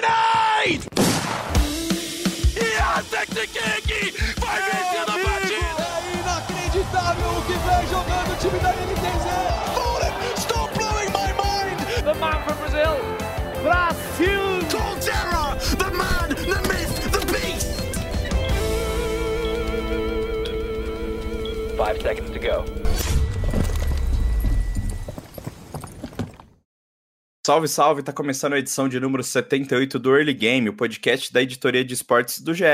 Grenade! Yasekiki vai vencendo a partida! É inacreditável o que vem jogando o time da NTZ! Fallen, stop blowing my mind! The man from Brazil, Brasil! Colterra, the man, the myth, the beast! Five seconds to go. Salve, salve! Tá começando a edição de número 78 do Early Game, o podcast da editoria de esportes do GE.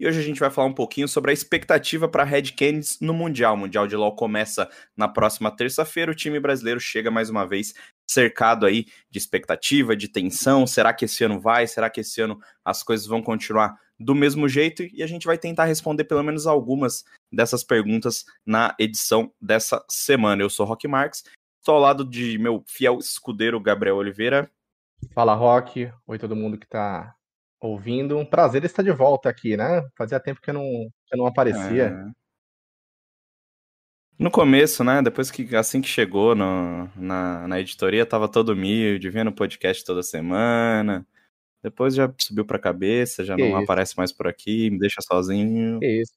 E hoje a gente vai falar um pouquinho sobre a expectativa para Red Canids no Mundial. O Mundial de LoL começa na próxima terça-feira. O time brasileiro chega mais uma vez cercado aí de expectativa, de tensão. Será que esse ano vai? Será que esse ano as coisas vão continuar do mesmo jeito? E a gente vai tentar responder pelo menos algumas dessas perguntas na edição dessa semana. Eu sou Rock Marques Estou ao lado de meu fiel escudeiro Gabriel Oliveira. Fala, Rock. Oi, todo mundo que está ouvindo. Um prazer estar de volta aqui, né? Fazia tempo que eu não, que eu não aparecia. É... No começo, né? Depois que assim que chegou no, na, na editoria, tava todo humilde, vendo podcast toda semana. Depois já subiu pra cabeça, já que não isso? aparece mais por aqui, me deixa sozinho. Que isso.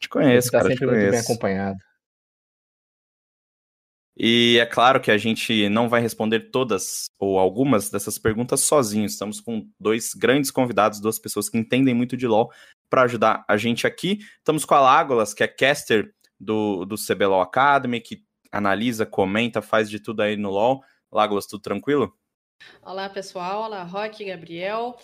Te conheço, tá cara. sempre te muito conheço. bem acompanhado. E é claro que a gente não vai responder todas ou algumas dessas perguntas sozinho. Estamos com dois grandes convidados, duas pessoas que entendem muito de LoL para ajudar a gente aqui. Estamos com a Lágolas, que é caster do, do CBLOL Academy, que analisa, comenta, faz de tudo aí no LoL. Lágolas, tudo tranquilo? Olá, pessoal. Olá, Rock, Gabriel.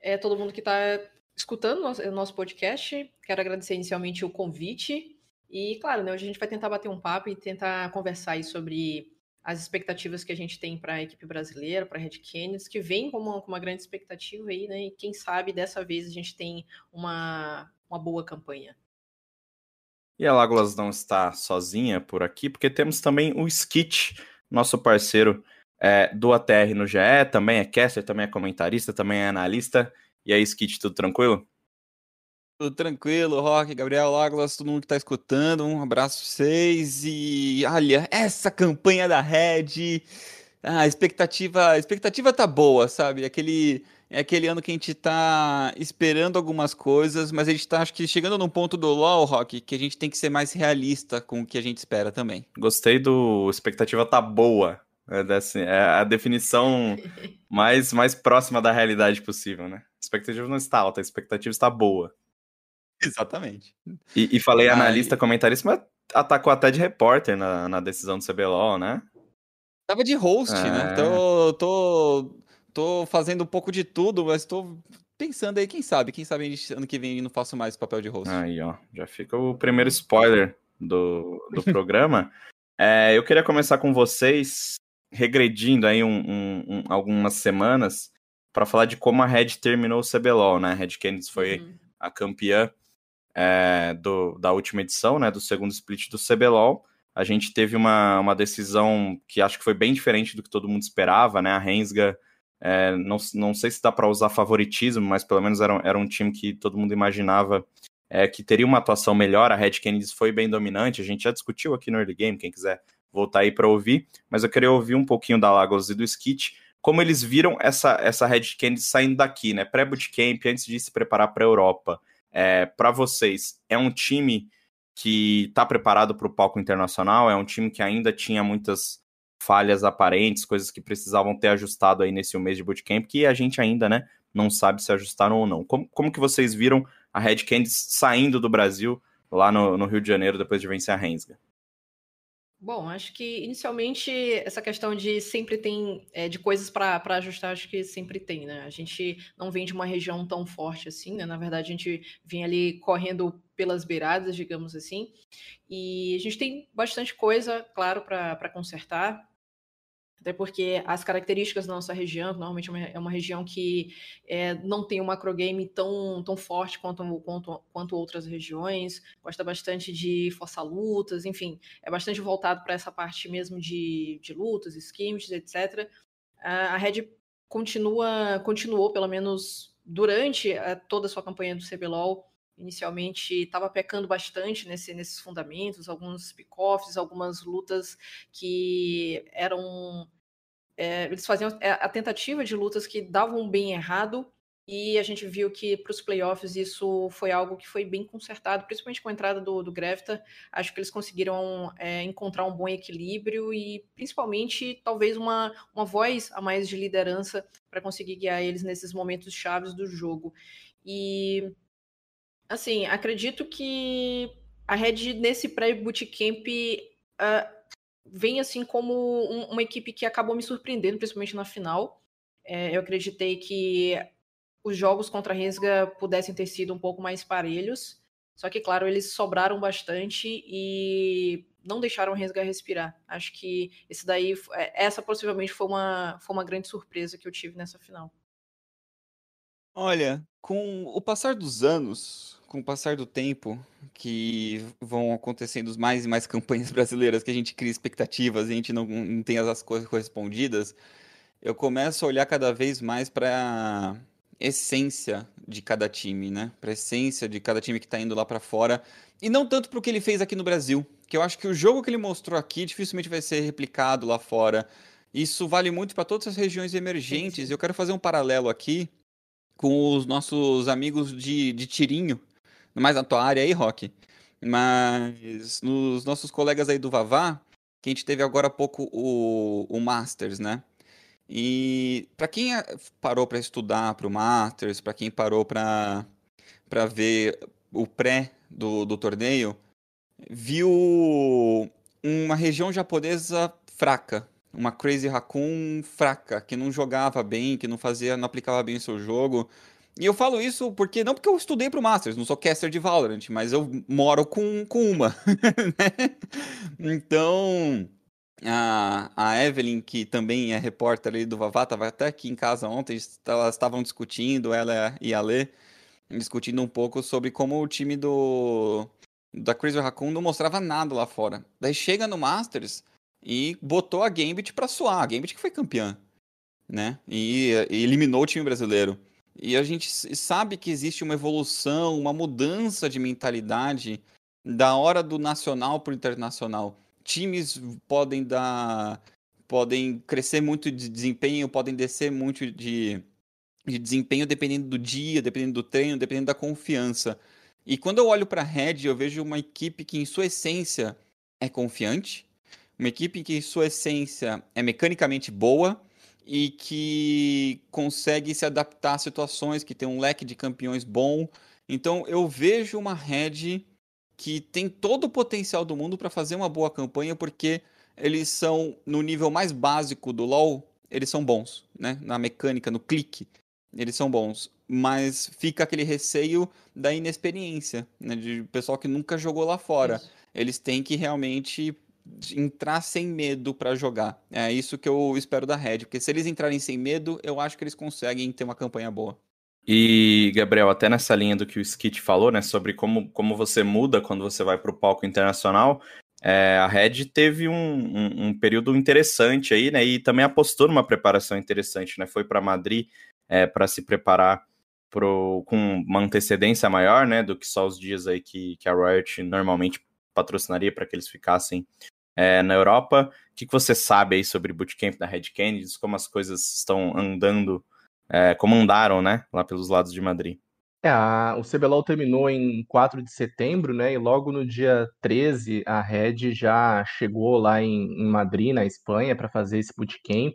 É, todo mundo que está escutando o nosso podcast. Quero agradecer inicialmente o convite e, claro, né, hoje a gente vai tentar bater um papo e tentar conversar aí sobre as expectativas que a gente tem para a equipe brasileira, para a Red Canids, que vem com uma, com uma, grande expectativa aí, né? E quem sabe dessa vez a gente tem uma, uma boa campanha. E a Lágolas não está sozinha por aqui, porque temos também o Skit, nosso parceiro é, do ATR no GE, também é caster, também é comentarista, também é analista. E aí, Skit, tudo tranquilo? Tudo tranquilo, Rock, Gabriel Lagos, todo mundo que tá escutando, um abraço pra vocês. E olha, essa campanha da Red, a expectativa, a expectativa tá boa, sabe? Aquele, é aquele ano que a gente tá esperando algumas coisas, mas a gente tá, acho que, chegando num ponto do LoL, Rock, que a gente tem que ser mais realista com o que a gente espera também. Gostei do expectativa tá boa. É, desse, é a definição mais, mais próxima da realidade possível, né? A expectativa não está alta, a expectativa está boa. Exatamente. E, e falei Aí... analista, comentarista, mas atacou até de repórter na, na decisão do CBLOL, né? Tava de host, é... né? Tô, tô, tô fazendo um pouco de tudo, mas tô pensando aí, quem sabe, quem sabe ano que vem não faço mais papel de host. Aí, ó, já fica o primeiro spoiler do, do programa. É, eu queria começar com vocês, regredindo aí um, um, um, algumas semanas, para falar de como a Red terminou o CBLOL, né? A Red Canids foi uhum. a campeã é, do, da última edição, né, do segundo split do CBLOL, a gente teve uma, uma decisão que acho que foi bem diferente do que todo mundo esperava, né, a Rensga, é, não, não sei se dá para usar favoritismo, mas pelo menos era, era um time que todo mundo imaginava é, que teria uma atuação melhor, a Red Kennedy foi bem dominante, a gente já discutiu aqui no early game, quem quiser voltar aí para ouvir, mas eu queria ouvir um pouquinho da Lagos e do Skit, como eles viram essa, essa Red Kennedy saindo daqui, né, pré-bootcamp, antes de se preparar para a Europa, é, para vocês, é um time que está preparado para o palco internacional? É um time que ainda tinha muitas falhas aparentes, coisas que precisavam ter ajustado aí nesse mês de bootcamp, que a gente ainda, né, não sabe se ajustaram ou não. Como, como que vocês viram a Red Candies saindo do Brasil lá no, no Rio de Janeiro depois de vencer a Rensga? Bom, acho que inicialmente essa questão de sempre tem é, de coisas para ajustar, acho que sempre tem, né? A gente não vem de uma região tão forte assim, né? Na verdade, a gente vem ali correndo pelas beiradas, digamos assim, e a gente tem bastante coisa, claro, para consertar até porque as características da nossa região, normalmente é uma região que é, não tem um macrogame tão, tão forte quanto, quanto, quanto outras regiões, gosta bastante de forçar lutas, enfim, é bastante voltado para essa parte mesmo de, de lutas, skirmishes, etc. A Red continua, continuou, pelo menos durante a, toda a sua campanha do CBLOL, inicialmente estava pecando bastante nesse, nesses fundamentos, alguns pick-offs, algumas lutas que eram. É, eles faziam é, a tentativa de lutas que davam bem errado e a gente viu que para os playoffs isso foi algo que foi bem consertado, principalmente com a entrada do, do Grevita. Acho que eles conseguiram é, encontrar um bom equilíbrio e principalmente talvez uma, uma voz a mais de liderança para conseguir guiar eles nesses momentos chaves do jogo. E assim, acredito que a Red nesse pré-bootcamp uh, vem assim como um, uma equipe que acabou me surpreendendo, principalmente na final. É, eu acreditei que os jogos contra a Rensga pudessem ter sido um pouco mais parelhos. Só que, claro, eles sobraram bastante e não deixaram o Rensga respirar. Acho que esse daí, é, essa possivelmente foi uma, foi uma grande surpresa que eu tive nessa final. Olha, com o passar dos anos, com o passar do tempo, que vão acontecendo mais e mais campanhas brasileiras, que a gente cria expectativas e a gente não, não tem as coisas correspondidas, eu começo a olhar cada vez mais para essência de cada time, né? Para essência de cada time que está indo lá para fora e não tanto para o que ele fez aqui no Brasil, que eu acho que o jogo que ele mostrou aqui dificilmente vai ser replicado lá fora. Isso vale muito para todas as regiões emergentes. Eu quero fazer um paralelo aqui com os nossos amigos de, de tirinho, mais na tua área aí, Rock. Mas nos nossos colegas aí do Vavá, que a gente teve agora há pouco o, o Masters, né? E para quem parou para estudar para o Masters, para quem parou para ver o pré do, do torneio, viu uma região japonesa fraca, uma Crazy Raccoon fraca, que não jogava bem, que não fazia, não aplicava bem o seu jogo. E eu falo isso porque não porque eu estudei para o Masters, não sou caster de Valorant, mas eu moro com, com uma. né? Então, a, a Evelyn, que também é repórter ali do Vavá, estava até aqui em casa ontem, elas estavam discutindo, ela e a Lê, discutindo um pouco sobre como o time do da Crazy Raccoon não mostrava nada lá fora. Daí chega no Masters e botou a Gambit para suar, a Gambit que foi campeã, né? E, e eliminou o time brasileiro. E a gente sabe que existe uma evolução, uma mudança de mentalidade da hora do nacional para o internacional times podem dar. podem crescer muito de desempenho, podem descer muito de, de desempenho dependendo do dia, dependendo do treino, dependendo da confiança. E quando eu olho para a Red, eu vejo uma equipe que, em sua essência, é confiante, uma equipe que, em sua essência, é mecanicamente boa e que consegue se adaptar a situações, que tem um leque de campeões bom. Então, eu vejo uma Red que tem todo o potencial do mundo para fazer uma boa campanha, porque eles são, no nível mais básico do LoL, eles são bons, né? Na mecânica, no clique, eles são bons. Mas fica aquele receio da inexperiência, né? De pessoal que nunca jogou lá fora. Isso. Eles têm que realmente entrar sem medo para jogar. É isso que eu espero da Red, porque se eles entrarem sem medo, eu acho que eles conseguem ter uma campanha boa. E, Gabriel, até nessa linha do que o Skit falou, né, sobre como, como você muda quando você vai para o palco internacional, é, a Red teve um, um, um, período interessante aí, né, e também apostou numa preparação interessante, né, foi para Madrid é, para se preparar pro, com uma antecedência maior, né, do que só os dias aí que, que a Riot normalmente patrocinaria para que eles ficassem é, na Europa. O que, que você sabe aí sobre Bootcamp da Red Kennedy, como as coisas estão andando é, comandaram, né, lá pelos lados de Madrid. É, a, o CBLOL terminou em 4 de setembro, né? E logo no dia 13 a Red já chegou lá em, em Madrid, na Espanha, para fazer esse bootcamp.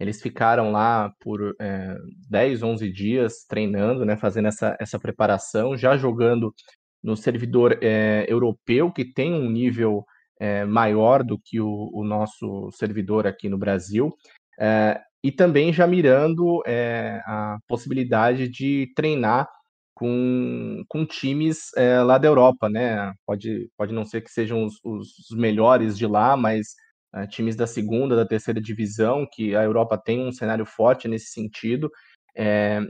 Eles ficaram lá por é, 10, 11 dias treinando, né? Fazendo essa, essa preparação, já jogando no servidor é, europeu, que tem um nível é, maior do que o, o, nosso servidor aqui no Brasil. É, e também já mirando a possibilidade de treinar com, com times lá da Europa, né? Pode, pode não ser que sejam os, os melhores de lá, mas times da segunda, da terceira divisão, que a Europa tem um cenário forte nesse sentido.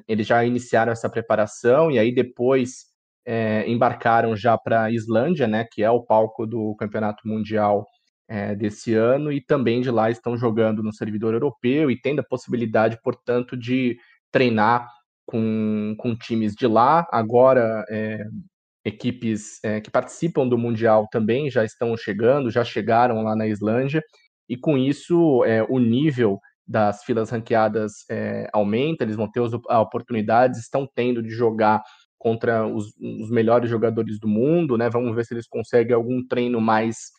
Eles já iniciaram essa preparação e aí depois é, embarcaram já para a Islândia, né? Que é o palco do Campeonato Mundial é, desse ano e também de lá estão jogando no servidor europeu e tendo a possibilidade, portanto, de treinar com, com times de lá. Agora, é, equipes é, que participam do Mundial também já estão chegando, já chegaram lá na Islândia, e com isso é, o nível das filas ranqueadas é, aumenta, eles vão ter os, oportunidades, estão tendo de jogar contra os, os, melhores jogadores do mundo, né? Vamos ver se eles conseguem algum treino mais,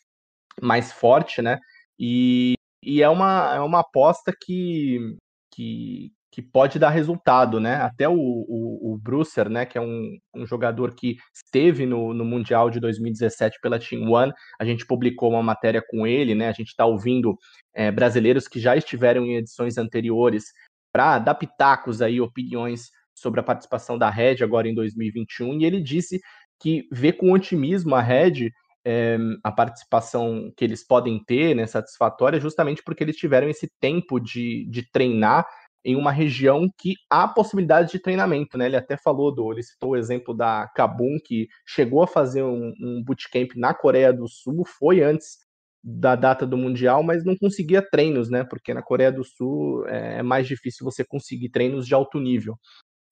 mais forte, né? E, e é, uma, é uma aposta que, que, que pode dar resultado, né? Até o, o, o Brusser, né, que é um, um jogador que esteve no, no Mundial de 2017 pela Team One, a gente publicou uma matéria com ele, né? A gente está ouvindo é, brasileiros que já estiveram em edições anteriores para pitacos aí, opiniões sobre a participação da Red agora em 2021, e ele disse que vê com otimismo a Red é, a participação que eles podem ter, né, satisfatória, justamente porque eles tiveram esse tempo de, de treinar em uma região que há possibilidade de treinamento, né? Ele até falou do, ele citou o exemplo da Kabum, que chegou a fazer um, um bootcamp na Coreia do Sul, foi antes da data do Mundial, mas não conseguia treinos, né? Porque na Coreia do Sul é, é mais difícil você conseguir treinos de alto nível,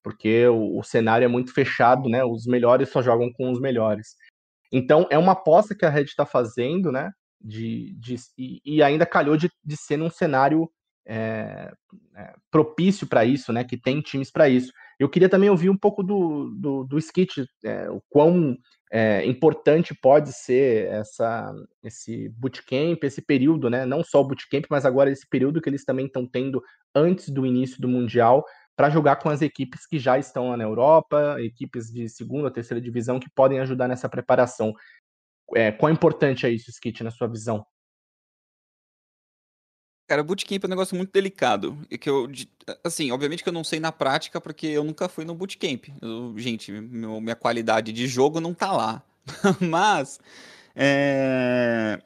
porque o, o cenário é muito fechado, né? Os melhores só jogam com os melhores. Então é uma aposta que a Red está fazendo, né? De, de, e, e ainda calhou de, de ser num cenário é, é, propício para isso, né? Que tem times para isso. Eu queria também ouvir um pouco do, do, do Skit, é, o quão é, importante pode ser essa, esse bootcamp, esse período, né? Não só o bootcamp, mas agora esse período que eles também estão tendo antes do início do Mundial para jogar com as equipes que já estão lá na Europa, equipes de segunda, terceira divisão que podem ajudar nessa preparação. É, quão importante é isso, Skit, na sua visão? Cara, bootcamp é um negócio muito delicado. E que eu, assim, obviamente que eu não sei na prática, porque eu nunca fui no bootcamp. Eu, gente, meu, minha qualidade de jogo não tá lá. Mas, é...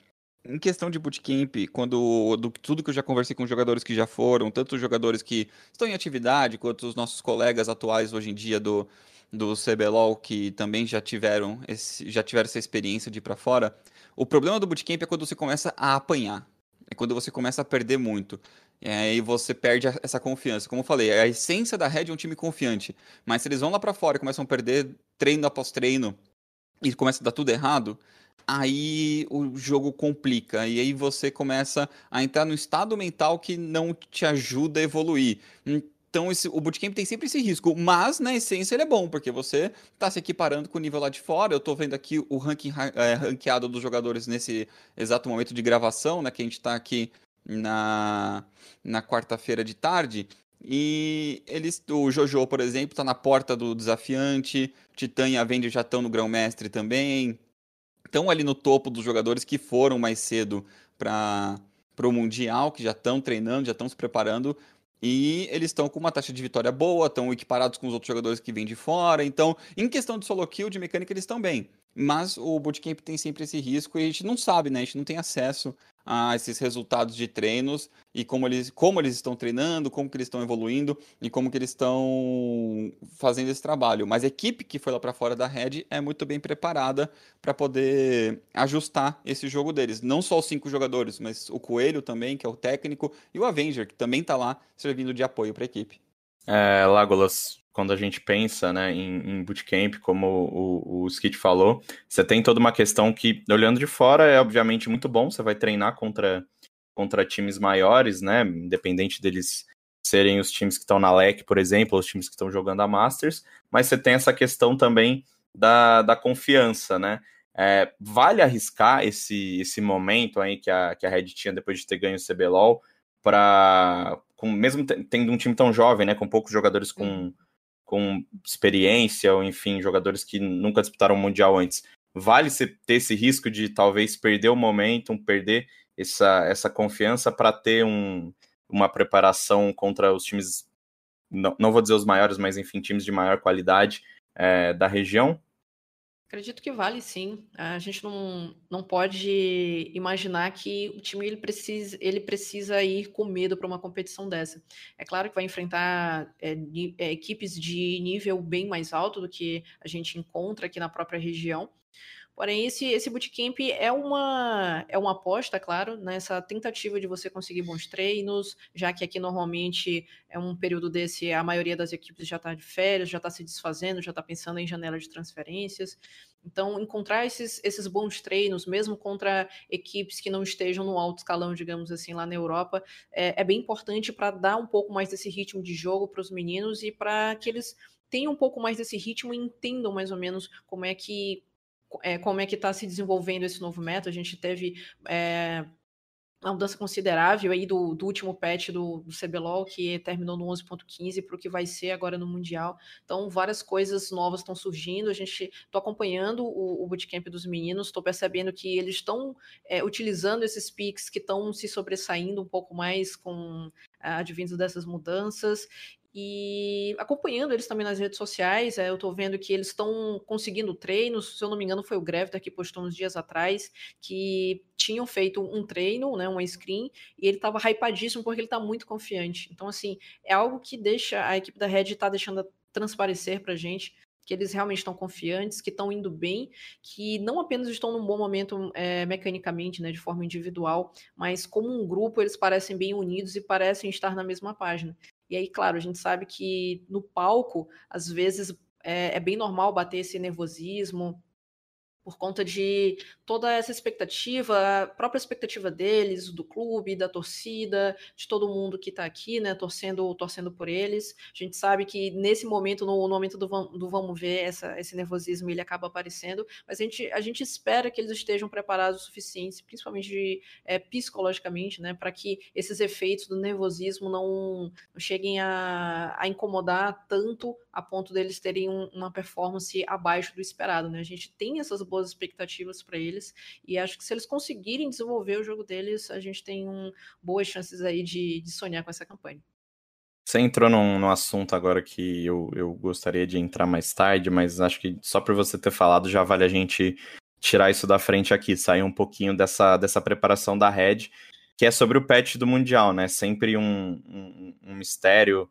em questão de bootcamp, quando do, tudo que eu já conversei com jogadores que já foram, tanto os jogadores que estão em atividade, quanto os nossos colegas atuais hoje em dia do, do CBLOL, que também já tiveram, esse, já tiveram essa experiência de ir pra fora, o problema do bootcamp é quando você começa a apanhar é quando você começa a perder muito. E aí você perde essa confiança. Como eu falei, a essência da Red é um time confiante. Mas se eles vão lá para fora e começam a perder treino após treino e começa a dar tudo errado, aí o jogo complica. E aí você começa a entrar no estado mental que não te ajuda a evoluir. Então, esse, o bootcamp tem sempre esse risco, mas na essência ele é bom, porque você está se equiparando com o nível lá de fora. Eu estou vendo aqui o ranking é, ranqueado dos jogadores nesse exato momento de gravação, né? Que a gente está aqui na, na quarta-feira de tarde. E eles, o Jojo, por exemplo, está na porta do desafiante. Titã e Avenger já estão no grão-mestre também. Estão ali no topo dos jogadores que foram mais cedo para o Mundial, que já estão treinando, já estão se preparando e eles estão com uma taxa de vitória boa, estão equiparados com os outros jogadores que vêm de fora. Então, em questão de solo kill, de mecânica, eles estão bem. Mas o bootcamp tem sempre esse risco e a gente não sabe, né? A gente não tem acesso a esses resultados de treinos e como eles, como eles estão treinando, como que eles estão evoluindo e como que eles estão fazendo esse trabalho. Mas a equipe que foi lá para fora da Red é muito bem preparada para poder ajustar esse jogo deles. Não só os cinco jogadores, mas o Coelho também, que é o técnico, e o Avenger, que também está lá servindo de apoio para a equipe. É, Lagolas, quando a gente pensa né, em, em bootcamp, como o, o Skit falou, você tem toda uma questão que, olhando de fora, é obviamente muito bom, você vai treinar contra, contra times maiores, né? Independente deles serem os times que estão na LEC, por exemplo, os times que estão jogando a Masters, mas você tem essa questão também da, da confiança, né? É, vale arriscar esse, esse momento aí que a, que a Red tinha depois de ter ganho o CBLOL para mesmo tendo um time tão jovem, né, com poucos jogadores com, com experiência, ou enfim, jogadores que nunca disputaram o Mundial antes. Vale ter esse risco de talvez perder o momentum, perder essa, essa confiança para ter um, uma preparação contra os times, não, não vou dizer os maiores, mas enfim, times de maior qualidade é, da região? Acredito que vale sim. A gente não, não pode imaginar que o time ele precisa, ele precisa ir com medo para uma competição dessa. É claro que vai enfrentar é, é, equipes de nível bem mais alto do que a gente encontra aqui na própria região. Porém, esse, esse bootcamp é uma, é uma aposta, claro, nessa tentativa de você conseguir bons treinos, já que aqui normalmente é um período desse, a maioria das equipes já está de férias, já está se desfazendo, já está pensando em janela de transferências. Então, encontrar esses, esses bons treinos, mesmo contra equipes que não estejam no alto escalão, digamos assim, lá na Europa, é, é bem importante para dar um pouco mais desse ritmo de jogo para os meninos e para que eles tenham um pouco mais desse ritmo e entendam mais ou menos como é que é, como é que está se desenvolvendo esse novo método. A gente teve é, uma mudança considerável aí do, do último patch do, do, CBLOL, que terminou no 11.15 para o que vai ser agora no Mundial. Então, várias coisas novas estão surgindo. A gente está acompanhando o, o bootcamp dos meninos, estou percebendo que eles estão é, utilizando esses picks que estão se sobressaindo um pouco mais com advindos dessas mudanças e acompanhando eles também nas redes sociais, é, eu estou vendo que eles estão conseguindo treinos, se eu não me engano foi o Grevter que postou uns dias atrás, que tinham feito um treino, né, uma screen, e ele estava hypadíssimo porque ele está muito confiante. Então, assim, é algo que deixa, a equipe da Red está deixando transparecer para gente que eles realmente estão confiantes, que estão indo bem, que não apenas estão num bom momento é, mecanicamente, né, de forma individual, mas como um grupo eles parecem bem unidos e parecem estar na mesma página. E aí, claro, a gente sabe que no palco, às vezes, é, é bem normal bater esse nervosismo, por conta de toda essa expectativa, a própria expectativa deles, do clube, da torcida, de todo mundo que está aqui, né, torcendo, torcendo por eles. A gente sabe que nesse momento, no, no momento do, do, vamos ver, essa, esse nervosismo ele acaba aparecendo, mas a gente, a gente espera que eles estejam preparados o suficiente, principalmente de, é, psicologicamente, né, para que esses efeitos do nervosismo não, não cheguem a, a incomodar tanto a ponto deles terem um, uma performance abaixo do esperado, né? A gente tem essas boas expectativas para eles e acho que se eles conseguirem desenvolver o jogo deles, a gente tem um, boas chances aí de, de sonhar com essa campanha. Você entrou num, num assunto agora que eu, eu gostaria de entrar mais tarde, mas acho que só por você ter falado já vale a gente tirar isso da frente aqui, sair um pouquinho dessa, dessa preparação da Red, que é sobre o patch do Mundial, né? Sempre um, um, um mistério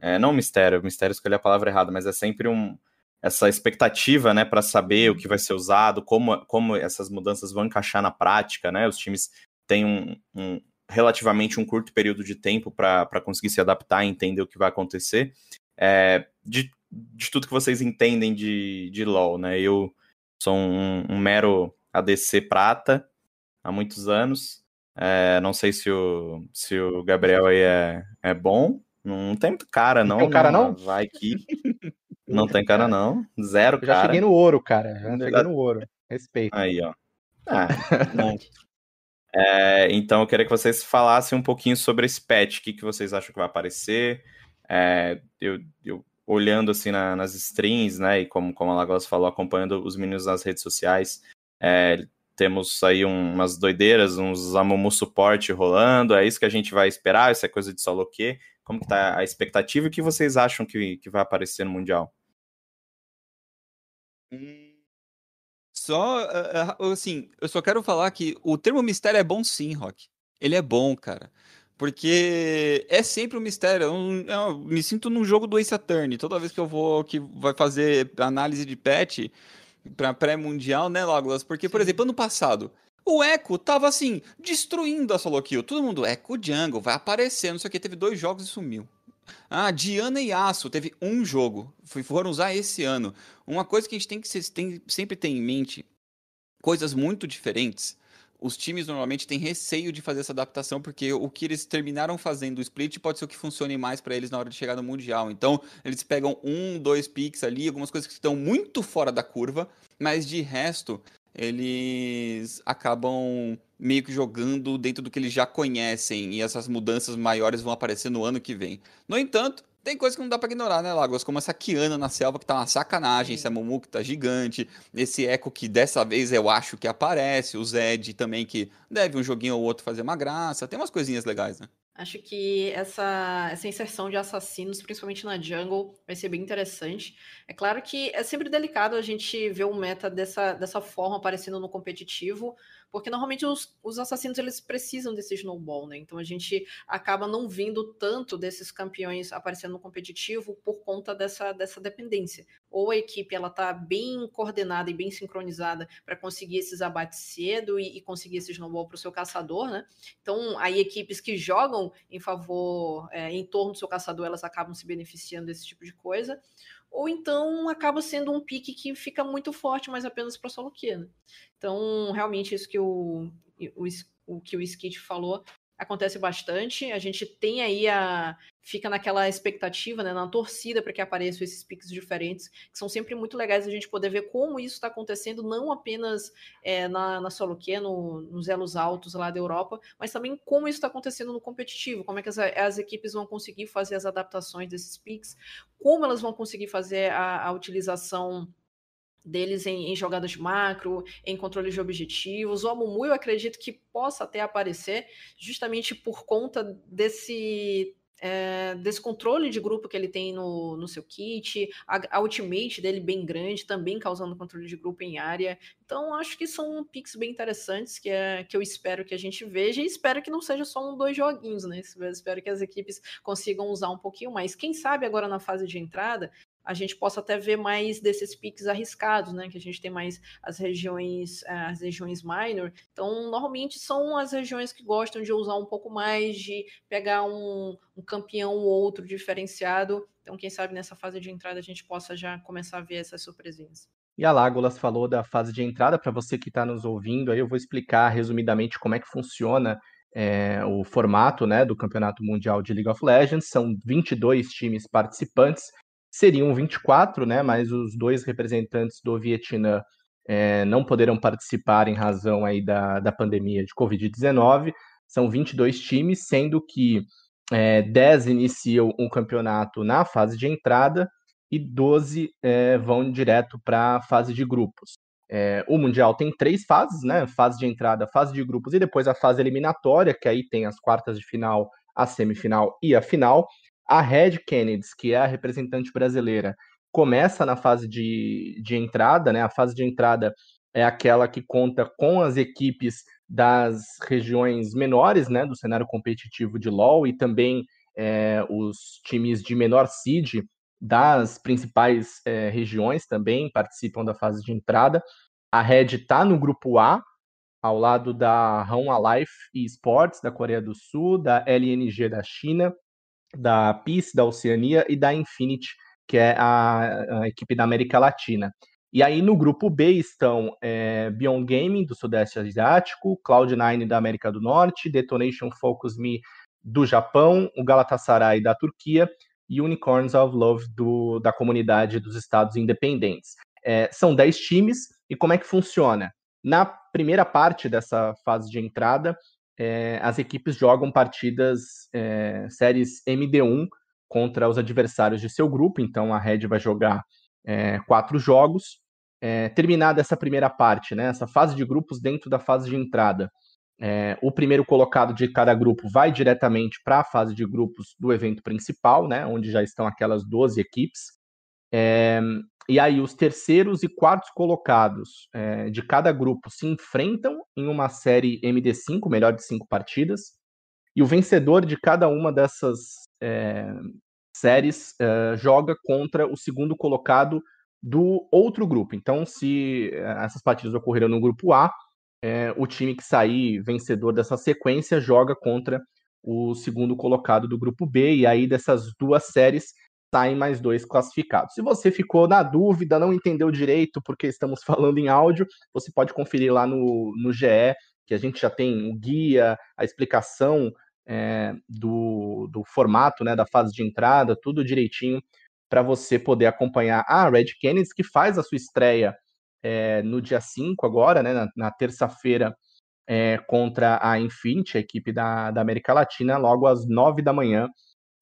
é, não mistério, mistério escolhi a palavra errada, mas é sempre um, essa expectativa, né, para saber o que vai ser usado, como, como essas mudanças vão encaixar na prática, né? Os times têm um, um relativamente um curto período de tempo para conseguir se adaptar e entender o que vai acontecer. É, de, de tudo que vocês entendem de, de LoL, né? Eu sou um, um mero ADC prata há muitos anos. É, não sei se o, se o Gabriel aí é, é bom, não tem cara, não. Não tem cara, não? Vai que. Não tem cara, não. Zero eu já cara. cheguei no ouro, cara. Já cheguei no ouro. Respeito. Aí, ó. Ah, é, então eu queria que vocês falassem um pouquinho sobre esse patch. O que, que vocês acham que vai aparecer? É, eu, eu, olhando assim na, nas streams, né? E como, como a Lagos falou, acompanhando os meninos nas redes sociais. É, temos aí um, umas doideiras, uns Amumu suporte rolando. É isso que a gente vai esperar? Isso é coisa de solo quê? Como que tá a expectativa e o que vocês acham que, que vai aparecer no Mundial? Hum, só, assim, eu só quero falar que o termo mistério é bom sim, Rock. Ele é bom, cara. Porque é sempre um mistério. Eu, eu me sinto num jogo do Ace Attorney. Toda vez que eu vou que vai fazer análise de patch para pré-mundial, né, Lagos? Porque, por exemplo, ano passado, o Echo tava assim, destruindo a solo kill. Todo mundo, Echo Jungle, vai aparecer, não sei o que. Teve dois jogos e sumiu. Ah, Diana e Aço, teve um jogo. Foram usar esse ano. Uma coisa que a gente tem que tem, sempre ter em mente: coisas muito diferentes. Os times normalmente têm receio de fazer essa adaptação, porque o que eles terminaram fazendo o split pode ser o que funcione mais para eles na hora de chegar no Mundial. Então, eles pegam um, dois picks ali, algumas coisas que estão muito fora da curva, mas de resto, eles acabam meio que jogando dentro do que eles já conhecem e essas mudanças maiores vão aparecer no ano que vem. No entanto, tem coisa que não dá para ignorar, né, Lagos? Como essa Kiana na selva que tá uma sacanagem, esse Amumu que tá gigante, esse Echo que dessa vez eu acho que aparece, o Zed também que deve um joguinho ou outro fazer uma graça, tem umas coisinhas legais, né? Acho que essa, essa inserção de assassinos, principalmente na jungle, vai ser bem interessante. É claro que é sempre delicado a gente ver um meta dessa, dessa forma aparecendo no competitivo, porque normalmente os, os assassinos eles precisam desse snowball, né? Então a gente acaba não vindo tanto desses campeões aparecendo no competitivo por conta dessa, dessa dependência. Ou a equipe ela tá bem coordenada e bem sincronizada para conseguir esses abates cedo e, e conseguir esse snowball para o seu caçador, né? Então aí equipes que jogam em favor, é, em torno do seu caçador, elas acabam se beneficiando desse tipo de coisa ou então acaba sendo um pique que fica muito forte, mas apenas para solo quê, né? Então, realmente, isso que o, o, o que o Skit falou acontece bastante. A gente tem aí a. Fica naquela expectativa, né, na torcida para que apareçam esses piques diferentes, que são sempre muito legais a gente poder ver como isso está acontecendo, não apenas é, na, na solo quê, no, nos elos altos lá da Europa, mas também como isso está acontecendo no competitivo, como é que as, as, equipes vão conseguir fazer as adaptações desses piques, como elas vão conseguir fazer a, a utilização deles em, em, jogadas macro, em controle de objetivos. O Amumu eu acredito que possa até aparecer justamente por conta desse é, desse controle de grupo que ele tem no, no seu kit, a, a, ultimate dele bem grande, também causando controle de grupo em área. Então, acho que são picks bem interessantes que, é, que eu espero que a gente veja e espero que não seja só um dois joguinhos, né? Espero que as equipes consigam usar um pouquinho mais. Quem sabe agora na fase de entrada a gente possa até ver mais desses piques arriscados, né? Que a gente tem mais as regiões, eh, as regiões minor. Então, normalmente são as regiões que gostam de usar um pouco mais, de pegar um, um campeão ou outro diferenciado. Então, quem sabe nessa fase de entrada a gente possa já começar a ver essas surpresinhas. E a Lágolas falou da fase de entrada. Para você que está nos ouvindo, aí eu vou explicar resumidamente como é que funciona é, o formato né, do Campeonato Mundial de League of Legends. São 22 times participantes seriam 24, né? Mas os dois representantes do Vietnã é, não poderão participar em razão aí da, da pandemia de Covid-19. São 22 times, sendo que é, 10 iniciam um campeonato na fase de entrada e 12 é, vão direto para a fase de grupos. É, o Mundial tem três fases, né? Fase de entrada, fase de grupos e depois a fase eliminatória, que aí tem as quartas de final, a semifinal e a final. A Red Kennedy, que é a representante brasileira, começa na fase de, de entrada, né? A fase de entrada é aquela que conta com as equipes das regiões menores, né, do cenário competitivo de LoL e também é, os times de menor seed das principais é, regiões também participam da fase de entrada. A Red está no grupo A, ao lado da Home Alive Esports da Coreia do Sul, da LNG da China, da Peace, da Oceania e da Infinity, que é a, a equipe da América Latina. E aí no grupo B estão é, Beyond Gaming, do Sudeste Asiático, Cloud9 da América do Norte, Detonation Focus Me do Japão, o Galatasaray da Turquia e Unicorns of Love do, da comunidade dos Estados Independentes. É, são 10 times, e como é que funciona? Na primeira parte dessa fase de entrada, é, as equipes jogam partidas é, séries MD1 contra os adversários de seu grupo, então a Red vai jogar é, quatro jogos. terminada essa primeira parte, né, essa fase de grupos dentro da fase de entrada, o primeiro colocado de cada grupo vai diretamente para a fase de grupos do evento principal, né, onde já estão aquelas 12 equipes. É, e aí os terceiros e quartos colocados é, de cada grupo se enfrentam em uma série MD5, melhor de cinco partidas, e o vencedor de cada uma dessas é, séries é, joga contra o segundo colocado do outro grupo. Então, se essas partidas ocorreram no grupo A, o time que sair vencedor dessa sequência joga contra o segundo colocado do grupo B, e aí dessas duas séries saem mais dois classificados. Se você ficou na dúvida, não entendeu direito porque estamos falando em áudio, você pode conferir lá no, no GE, que a gente já tem o guia, a explicação é, do, do formato, né, da fase de entrada, tudo direitinho para você poder acompanhar a Red Kennedy, que faz a sua estreia é, no dia 5 agora, né, na, na terça-feira, é, contra a Infinity, a equipe da, da América Latina, logo às 9 da manhã,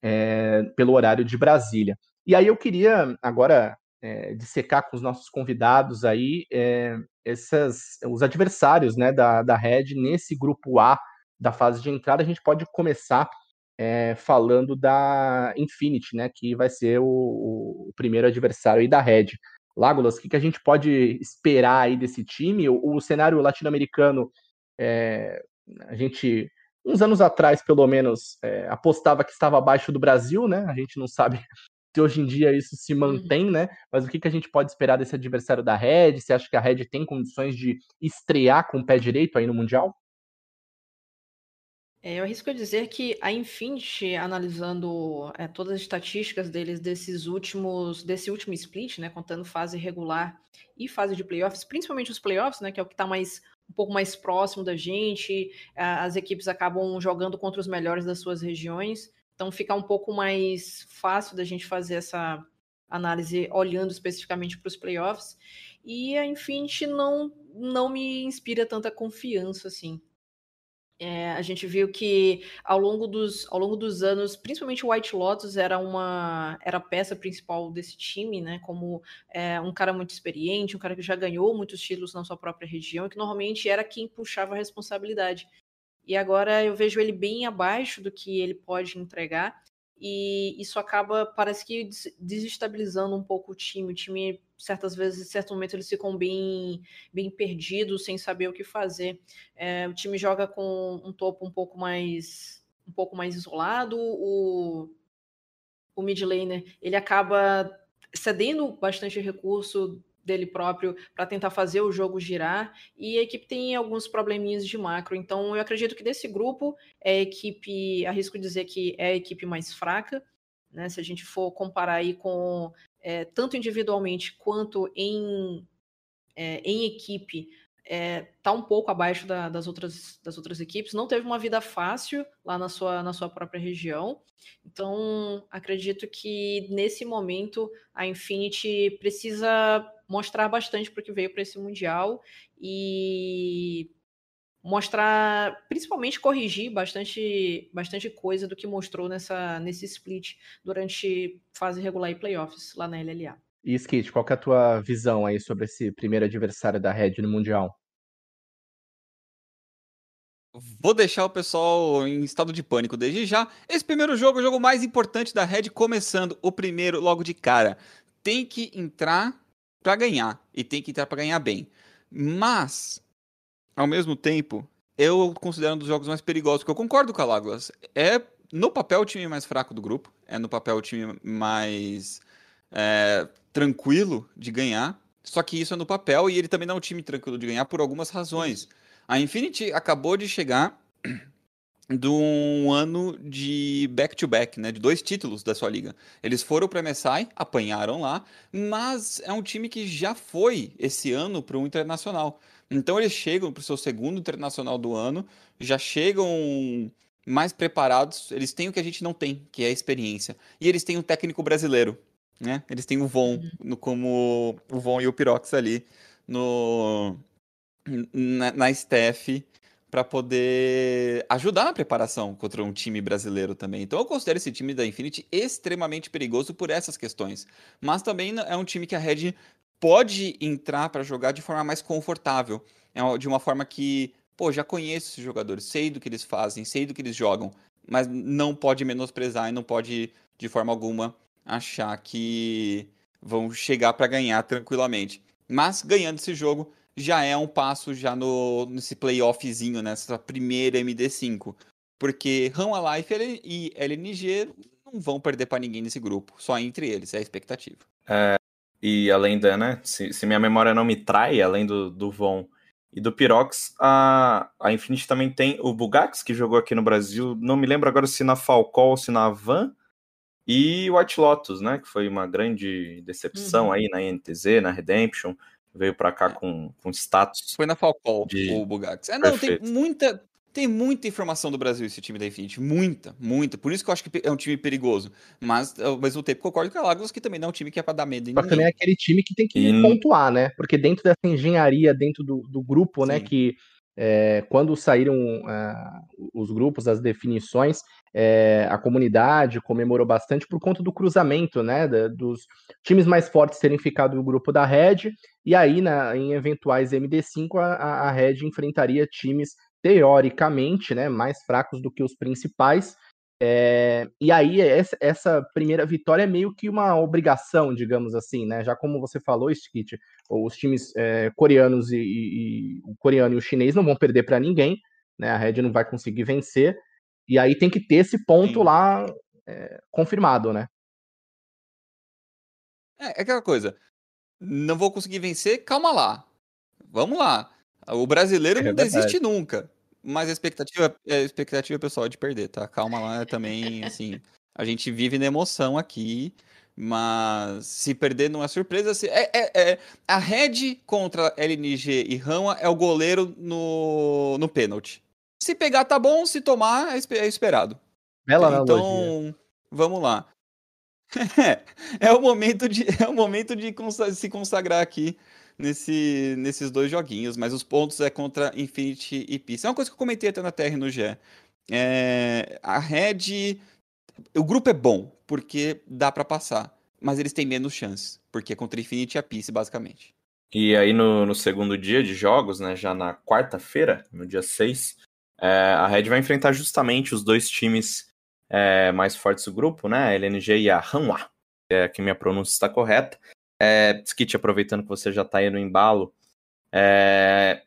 é, pelo horário de Brasília. E aí eu queria agora é, dissecar com os nossos convidados aí é, essas, os adversários né, da, da Red nesse grupo A da fase de entrada. A gente pode começar é, falando da Infinity, né, que vai ser o, o primeiro adversário aí da Red. Lágolas, o que, que a gente pode esperar aí desse time? O, o cenário latino-americano É, a gente, uns anos atrás, pelo menos, é, apostava que estava abaixo do Brasil, né? A gente não sabe se hoje em dia isso se Uhum. mantém, né? Mas o que, que a gente pode esperar desse adversário da Red? Você acha que a Red tem condições de estrear com o pé direito aí no Mundial? É, eu arrisco dizer que a Infinity, analisando é, todas as estatísticas deles desses últimos, desse último split, né, contando fase regular e fase de playoffs, principalmente os playoffs, né, que é o que está mais um pouco mais próximo da gente, as equipes acabam jogando contra os melhores das suas regiões, então fica um pouco mais fácil da gente fazer essa análise olhando especificamente para os playoffs. E a Infinity não, não me inspira tanta confiança assim. É, a gente viu que ao longo dos, ao longo dos anos, principalmente o White Lotus era uma era a peça principal desse time, né? Como é, um cara muito experiente, um cara que já ganhou muitos títulos na sua própria região e que normalmente era quem puxava a responsabilidade. E agora eu vejo ele bem abaixo do que ele pode entregar. E isso acaba, parece que des- desestabilizando um pouco o time. O time, certas vezes, em certo momento, eles ficam bem, bem perdidos, sem saber o que fazer. É, o time joga com um topo um pouco mais um pouco mais isolado. O, o mid laner ele acaba cedendo bastante recurso dele próprio para tentar fazer o jogo girar e a equipe tem alguns probleminhas de macro. Então eu acredito que desse grupo é a equipe, arrisco dizer que é a equipe mais fraca, né? Se a gente for comparar aí com é, tanto individualmente quanto em é, em equipe é, tá um pouco abaixo da- das, outras, das outras equipes, não teve uma vida fácil lá na sua, na sua própria região. Então, acredito que nesse momento a Infinity precisa mostrar bastante para o que veio para esse Mundial e mostrar, principalmente corrigir bastante, bastante coisa do que mostrou nessa, nesse split durante fase regular e playoffs lá na LLA. E Skit, qual que é a tua visão aí sobre esse primeiro adversário da Red no Mundial? Vou deixar o pessoal em estado de pânico desde já. Esse primeiro jogo é o jogo mais importante da Red, começando o primeiro logo de cara. Tem que entrar pra ganhar e tem que entrar pra ganhar bem. Mas, ao mesmo tempo, eu considero um dos jogos mais perigosos, porque eu concordo com a Lágulas. É no papel o time mais fraco do grupo, é no papel o time mais é, tranquilo de ganhar. Só que isso é no papel e ele também não é um time tranquilo de ganhar por algumas razões. A Infinity acabou de chegar de um ano de back-to-back, né? De dois títulos da sua liga. Eles foram para MSI, apanharam lá, mas é um time que já foi esse ano para um internacional. Então eles chegam para o seu segundo internacional do ano, já chegam mais preparados. Eles têm o que a gente não tem, que é a experiência. E eles têm um técnico brasileiro, né? Eles têm o Von, no, como o Von e o Pirox ali no na, na staff para poder ajudar na preparação contra um time brasileiro também. Então eu considero esse time da Infinity extremamente perigoso por essas questões. Mas também é um time que a Red pode entrar para jogar de forma mais confortável, é de uma forma que, pô, já conheço esses jogadores, sei do que eles fazem, sei do que eles jogam, mas não pode menosprezar e não pode de forma alguma achar que vão chegar para ganhar tranquilamente. Mas ganhando esse jogo já é um passo já no nesse playoffzinho, nessa primeira MD5. Porque Rão Alive e LNG não vão perder para ninguém nesse grupo, só entre eles, é a expectativa. E além da, né? Se, se minha memória não me trai, além do, do Von e do Pirox, a, a Infinity também tem o Bugax, que jogou aqui no Brasil. Não me lembro agora se na Falcol ou se na Van. E o White Lotus, né? Que foi uma grande decepção Uhum. aí na INTZ, na Redemption. Veio pra cá com, com status. Foi na Falcol De- o Bugax. É, não, Perfeito. tem muita, tem muita informação do Brasil esse time da Infinity. Muita, muita. Por isso que eu acho que é um time perigoso. Mas, ao mesmo tempo, concordo com a Lagos que também não é um time que é pra dar medo em Só que também é aquele time que tem que E- pontuar, né? Porque dentro dessa engenharia, dentro do, do grupo, né? Sim. Que é, quando saíram ah, os grupos, as definições, é, a comunidade comemorou bastante por conta do cruzamento, né? da- dos times mais fortes terem ficado no grupo da Red, e aí, na, em eventuais MD5, a, a- a Red enfrentaria times teoricamente, né? Mais fracos do que os principais. É, e aí, essa, primeira vitória é meio que uma obrigação, digamos assim, né? Já como você falou, Skit, os times é, coreanos e, e, o coreano e o chinês não vão perder para ninguém, né? A Red não vai conseguir vencer. E aí tem que ter esse ponto Sim. lá é, confirmado, né? É, é aquela coisa. Não vou conseguir vencer, calma lá. Vamos lá. O brasileiro é não desiste nunca. Mas a expectativa, a expectativa pessoal é de perder, tá? Calma lá também, assim. A gente vive na emoção aqui, mas se perder não é surpresa. Se, é, é, é, a Red contra LNG e Rama é o goleiro no, no pênalti. Se pegar tá bom, se tomar é, é esperado. Bela então, analogia. vamos lá. é o momento de é o momento de se consagrar aqui nesse, nesses dois joguinhos, mas os pontos é contra Infinity e Peace. É uma coisa que eu comentei até na TR no G. É, a Red. O grupo é bom, porque dá para passar. Mas eles têm menos chances, porque é contra Infinity e a Peace, basicamente. E aí, no, no segundo dia de jogos, né, já na quarta-feira, no dia 6, é, a Red vai enfrentar justamente os dois times é, mais fortes do grupo, né, a LNG e a Hanwha. É que minha pronúncia está correta. É, Skit, aproveitando que você já está aí no embalo, é,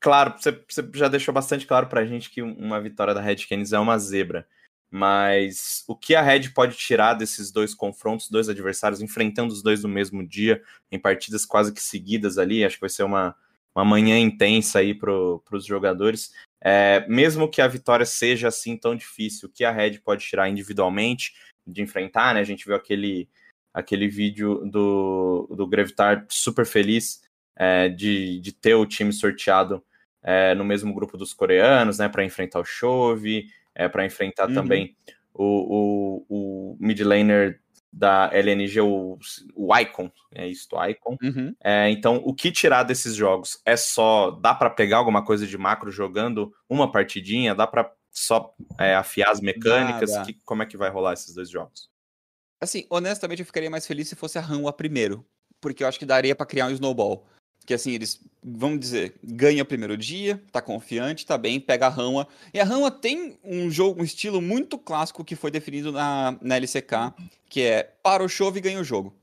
claro, você, você, já deixou bastante claro para a gente que uma vitória da Red Canids é uma zebra. Mas o que a Red pode tirar desses dois confrontos, dois adversários, enfrentando os dois no mesmo dia, em partidas quase que seguidas ali, acho que vai ser uma, uma manhã intensa aí para os jogadores. É, mesmo que a vitória seja assim tão difícil, o que a Red pode tirar individualmente de enfrentar, né? A gente viu aquele aquele vídeo do, do Gravitar super feliz é, de, de ter o time sorteado é, no mesmo grupo dos coreanos, né, para enfrentar o Chove, é, para enfrentar uhum. também o, o, o mid laner da LNG, o, o Icon, é isso, o Icon. Uhum. É, então, o que tirar desses jogos é só, dá para pegar alguma coisa de macro jogando uma partidinha, dá para só é, afiar as mecânicas, que, como é que vai rolar esses dois jogos? Assim, honestamente, eu ficaria mais feliz se fosse a Hanwha primeiro. Porque eu acho que daria para criar um snowball. Que assim, eles, vamos dizer, ganha o primeiro dia, tá confiante, tá bem, pega a Hanwha. E a Hanwha tem um jogo, um estilo muito clássico que foi definido na, na LCK, que é para o chove e ganha o jogo.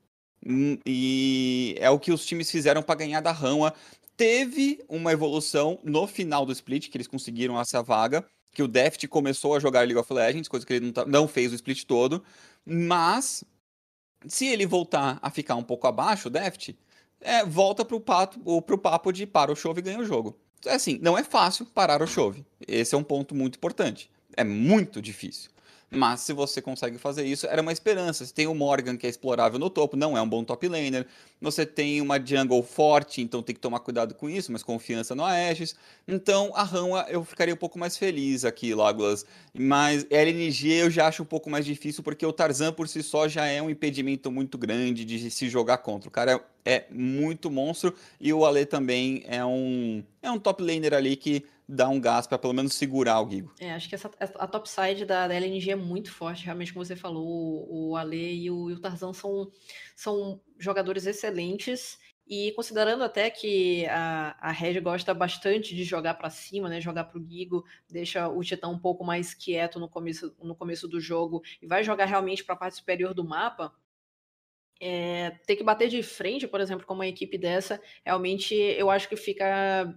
Hum, e é o que os times fizeram para ganhar da Hanwha. Teve uma evolução no final do split, que eles conseguiram essa vaga, que o Deft começou a jogar League of Legends, coisa que ele não, tá, não fez o split todo. Mas, se ele voltar a ficar um pouco abaixo, o Deft, é, volta pato, pro papo de para o chove e ganha o jogo. É assim, não é fácil parar o chove. Esse é um ponto muito importante. É muito difícil. Mas se você consegue fazer isso, era uma esperança. Você tem o Morgan, que é explorável no topo, não é um bom top laner. Você tem uma jungle forte, então tem que tomar cuidado com isso, mas confiança no Aegis. Então a Rama eu ficaria um pouco mais feliz aqui, Lágulas. Mas LNG eu já acho um pouco mais difícil, porque o Tarzan por si só já é um impedimento muito grande de se jogar contra. O cara é muito monstro e o Ale também é um, é um top laner ali que dar um gás para pelo menos segurar o Gigo. É, acho que essa, a topside da, da LNG é muito forte, realmente, como você falou, o, Ale e o, e o Tarzan são, são jogadores excelentes. E considerando até que a, a Red gosta bastante de jogar para cima, né, jogar para o Gigo, deixa o Titã um pouco mais quieto no começo, no começo do jogo e vai jogar realmente para a parte superior do mapa, é, ter que bater de frente, por exemplo, com uma equipe dessa, realmente eu acho que fica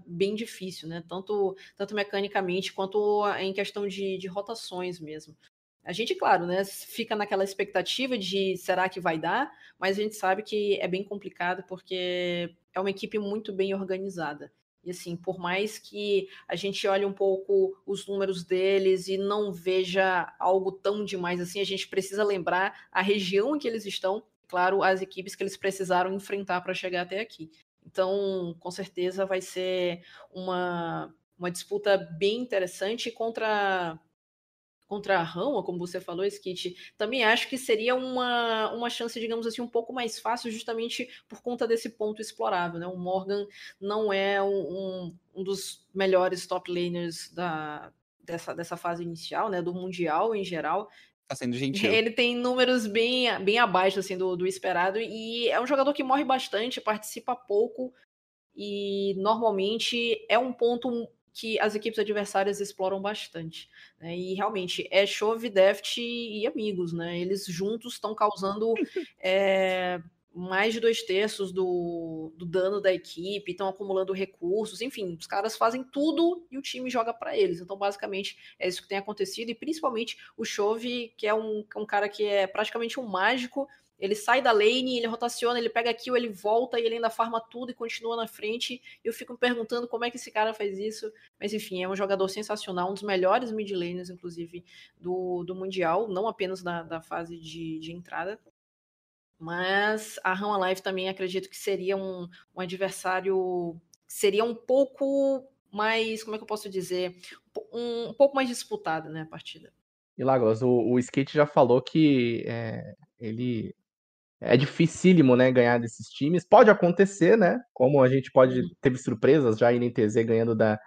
bem difícil, né? Tanto, tanto mecanicamente quanto em questão de, de rotações mesmo. A gente, claro, né, fica naquela expectativa de será que vai dar, mas a gente sabe que é bem complicado porque é uma equipe muito bem organizada. E assim, por mais que a gente olhe um pouco os números deles e não veja algo tão demais assim, a gente precisa lembrar a região em que eles estão claro, as equipes que eles precisaram enfrentar para chegar até aqui. Então, com certeza vai ser uma, uma disputa bem interessante contra contra a Rama, como você falou, Skit, também acho que seria uma, uma chance, digamos assim, um pouco mais fácil, justamente por conta desse ponto explorável. Né? O Morgan não é um, um, um dos melhores top laners da, dessa, dessa fase inicial, né? do Mundial em geral. Tá sendo gentil. Ele tem números bem, bem abaixo assim, do, do esperado e é um jogador que morre bastante, participa pouco e normalmente é um ponto que as equipes adversárias exploram bastante. Né? E realmente é Chove, Deft e amigos, né? Eles juntos estão causando é, mais de dois terços do, do dano da equipe, estão acumulando recursos, enfim, os caras fazem tudo e o time joga para eles. Então, basicamente, é isso que tem acontecido, e principalmente o Chove, que é um, um cara que é praticamente um mágico. Ele sai da lane, ele rotaciona, ele pega kill, ele volta e ele ainda farma tudo e continua na frente. Eu fico me perguntando como é que esse cara faz isso. Mas enfim, é um jogador sensacional, um dos melhores mid laners, inclusive, do, do Mundial, não apenas da, da fase de, de entrada. Mas a Rama Live também acredito que seria um, um adversário. Seria um pouco mais. Como é que eu posso dizer? Um, um pouco mais disputada, né? A partida. E Lagos, o, o Skate já falou que é, ele é dificílimo, né, ganhar desses times. Pode acontecer, né? Como a gente pode uhum. teve surpresas já em NTZ ganhando da,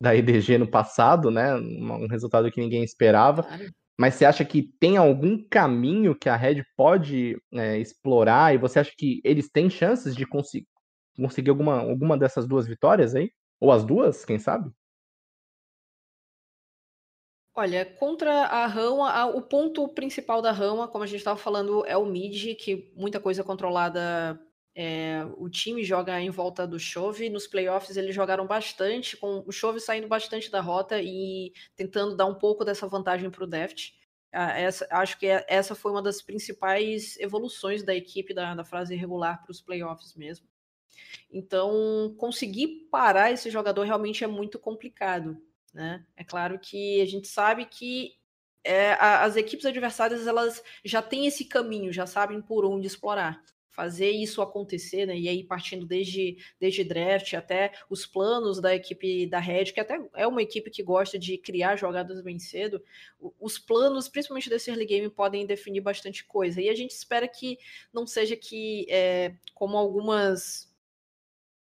da EDG no passado, né? Um, um resultado que ninguém esperava. Claro. Mas você acha que tem algum caminho que a Red pode é, explorar e você acha que eles têm chances de conseguir alguma, alguma dessas duas vitórias aí? Ou as duas, quem sabe? Olha, contra a Rama, o ponto principal da Rama, como a gente estava falando, é o mid, que muita coisa controlada é, o time joga em volta do Chove. Nos playoffs eles jogaram bastante, com o Chove saindo bastante da rota e tentando dar um pouco dessa vantagem para o Deft. Essa, acho que é, essa foi uma das principais evoluções da equipe da, da fase regular para os playoffs mesmo. Então, conseguir parar esse jogador realmente é muito complicado. Né? É claro que a gente sabe que é, as equipes adversárias elas já têm esse caminho, já sabem por onde explorar fazer isso acontecer, né? E aí partindo desde, desde draft até os planos da equipe da Red, que até é uma equipe que gosta de criar jogadas bem cedo, os planos, principalmente desse early game, podem definir bastante coisa. E a gente espera que não seja que, é, como algumas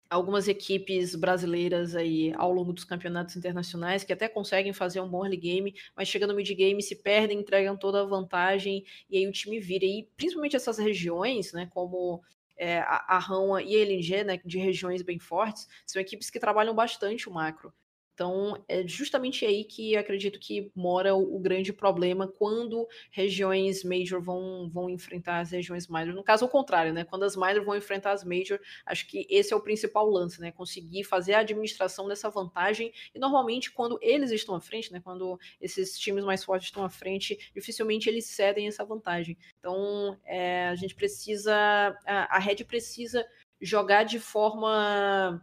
algumas equipes brasileiras aí ao longo dos campeonatos internacionais que até conseguem fazer um bom early game, mas chega no mid game, se perdem, entregam toda a vantagem e aí o time vira. E principalmente essas regiões, né, como é, a, a Rama e a LNG, né, de regiões bem fortes, são equipes que trabalham bastante o macro. Então, é justamente aí que acredito que mora o, o, grande problema quando regiões major vão, vão enfrentar as regiões minor. No caso, o contrário, né? Quando as minor vão enfrentar as major, acho que esse é o principal lance, né? Conseguir fazer a administração dessa vantagem. E normalmente, quando eles estão à frente, né? Quando esses times mais fortes estão à frente, dificilmente eles cedem essa vantagem. Então, é, a gente precisa. A, a Red precisa jogar de forma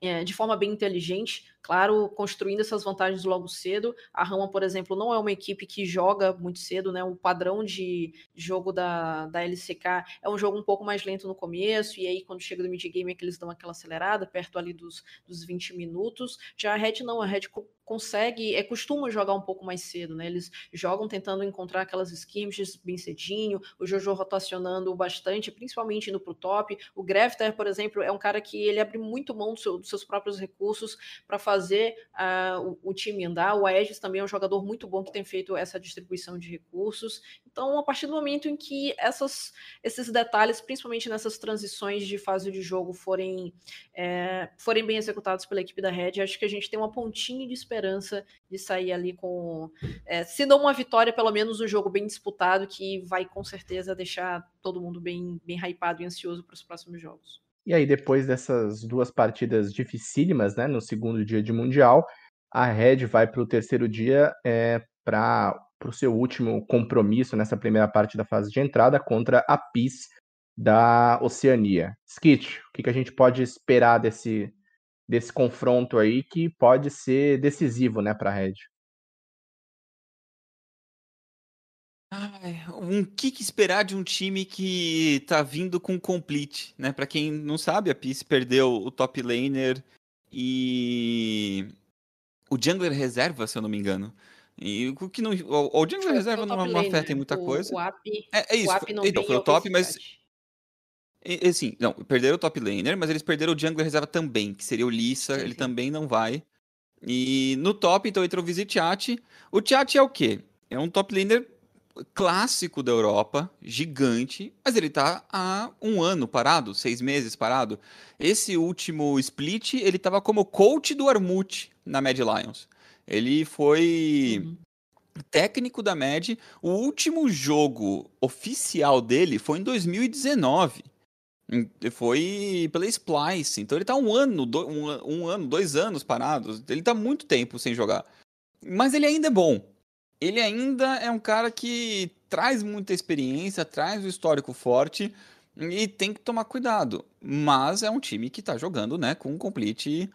é, de forma bem inteligente, claro, construindo essas vantagens logo cedo. A Rama, por exemplo, não é uma equipe que joga muito cedo, né? O padrão de jogo da, da LCK é um jogo um pouco mais lento no começo, e aí quando chega do mid-game é que eles dão aquela acelerada, perto ali dos, dos 20 minutos. Já a Red não, a Red consegue, é costuma jogar um pouco mais cedo, né? Eles jogam tentando encontrar aquelas skirmishes bem cedinho, o Jojo rotacionando bastante, principalmente indo pro top. O Grefter, por exemplo, é um cara que ele abre muito mão do seu, seus próprios recursos para fazer uh, o, o, time andar. O Aegis também é um jogador muito bom que tem feito essa distribuição de recursos. Então, a partir do momento em que essas, esses detalhes, principalmente nessas transições de fase de jogo, forem, é, forem bem executados pela equipe da Red, acho que a gente tem uma pontinha de esperança esperança de sair ali com, é, se não uma vitória, pelo menos um jogo bem disputado, que vai com certeza deixar todo mundo bem, bem hypado e ansioso para os próximos jogos. E aí, depois dessas duas partidas dificílimas, né, no segundo dia de Mundial, a Red vai para o terceiro dia é, para o seu último compromisso nessa primeira parte da fase de entrada contra a PIS da Oceania. Skit, o que, que a gente pode esperar desse, desse confronto aí que pode ser decisivo, né, para a Red. Ai, um que, que esperar de um time que tá vindo com complete, né? Para quem não sabe, a Peace perdeu o top laner e o jungler reserva, se eu não me engano. E o que não, o, o jungler reserva não, não afeta em muita o, coisa. O AP, é, é isso. então, foi o top, mas e, assim, não, perderam o top laner, mas eles perderam o jungler reserva também, que seria o Lissa, sim, ele sim. também não vai. E no top, então, entrou o Visit Chat. O Chat é o quê? É um top laner clássico da Europa, gigante, mas ele tá há um ano parado, seis meses parado. Esse último split, ele tava como coach do Armut na Mad Lions. Ele foi Uhum. técnico da Mad. O último jogo oficial dele foi em 2019. Em- Foi pela Splice. Então ele tá um ano, do- um, um ano, dois anos parados. Ele tá muito tempo sem jogar. Mas ele ainda é bom. Ele ainda é um cara que traz muita experiência, traz o histórico forte e tem que tomar cuidado. Mas é um time que tá jogando, né, com um complete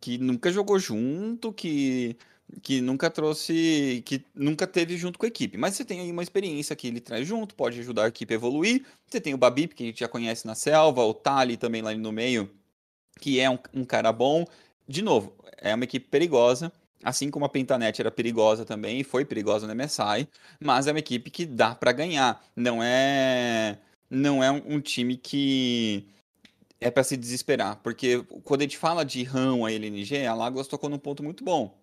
que nunca jogou junto, que que nunca trouxe, que nunca teve junto com a equipe. Mas você tem aí uma experiência que ele traz junto, pode ajudar a equipe a evoluir. Você tem o Babip, que a gente já conhece na selva, o Tali também lá no meio, que é um, um cara bom. De novo, é uma equipe perigosa, assim como a Pentanet era perigosa também, e foi perigosa no MSI, mas é uma equipe que dá pra ganhar. Não é não é um, time que é pra se desesperar, porque quando a gente fala de RAM a LNG, a Lagos tocou num ponto muito bom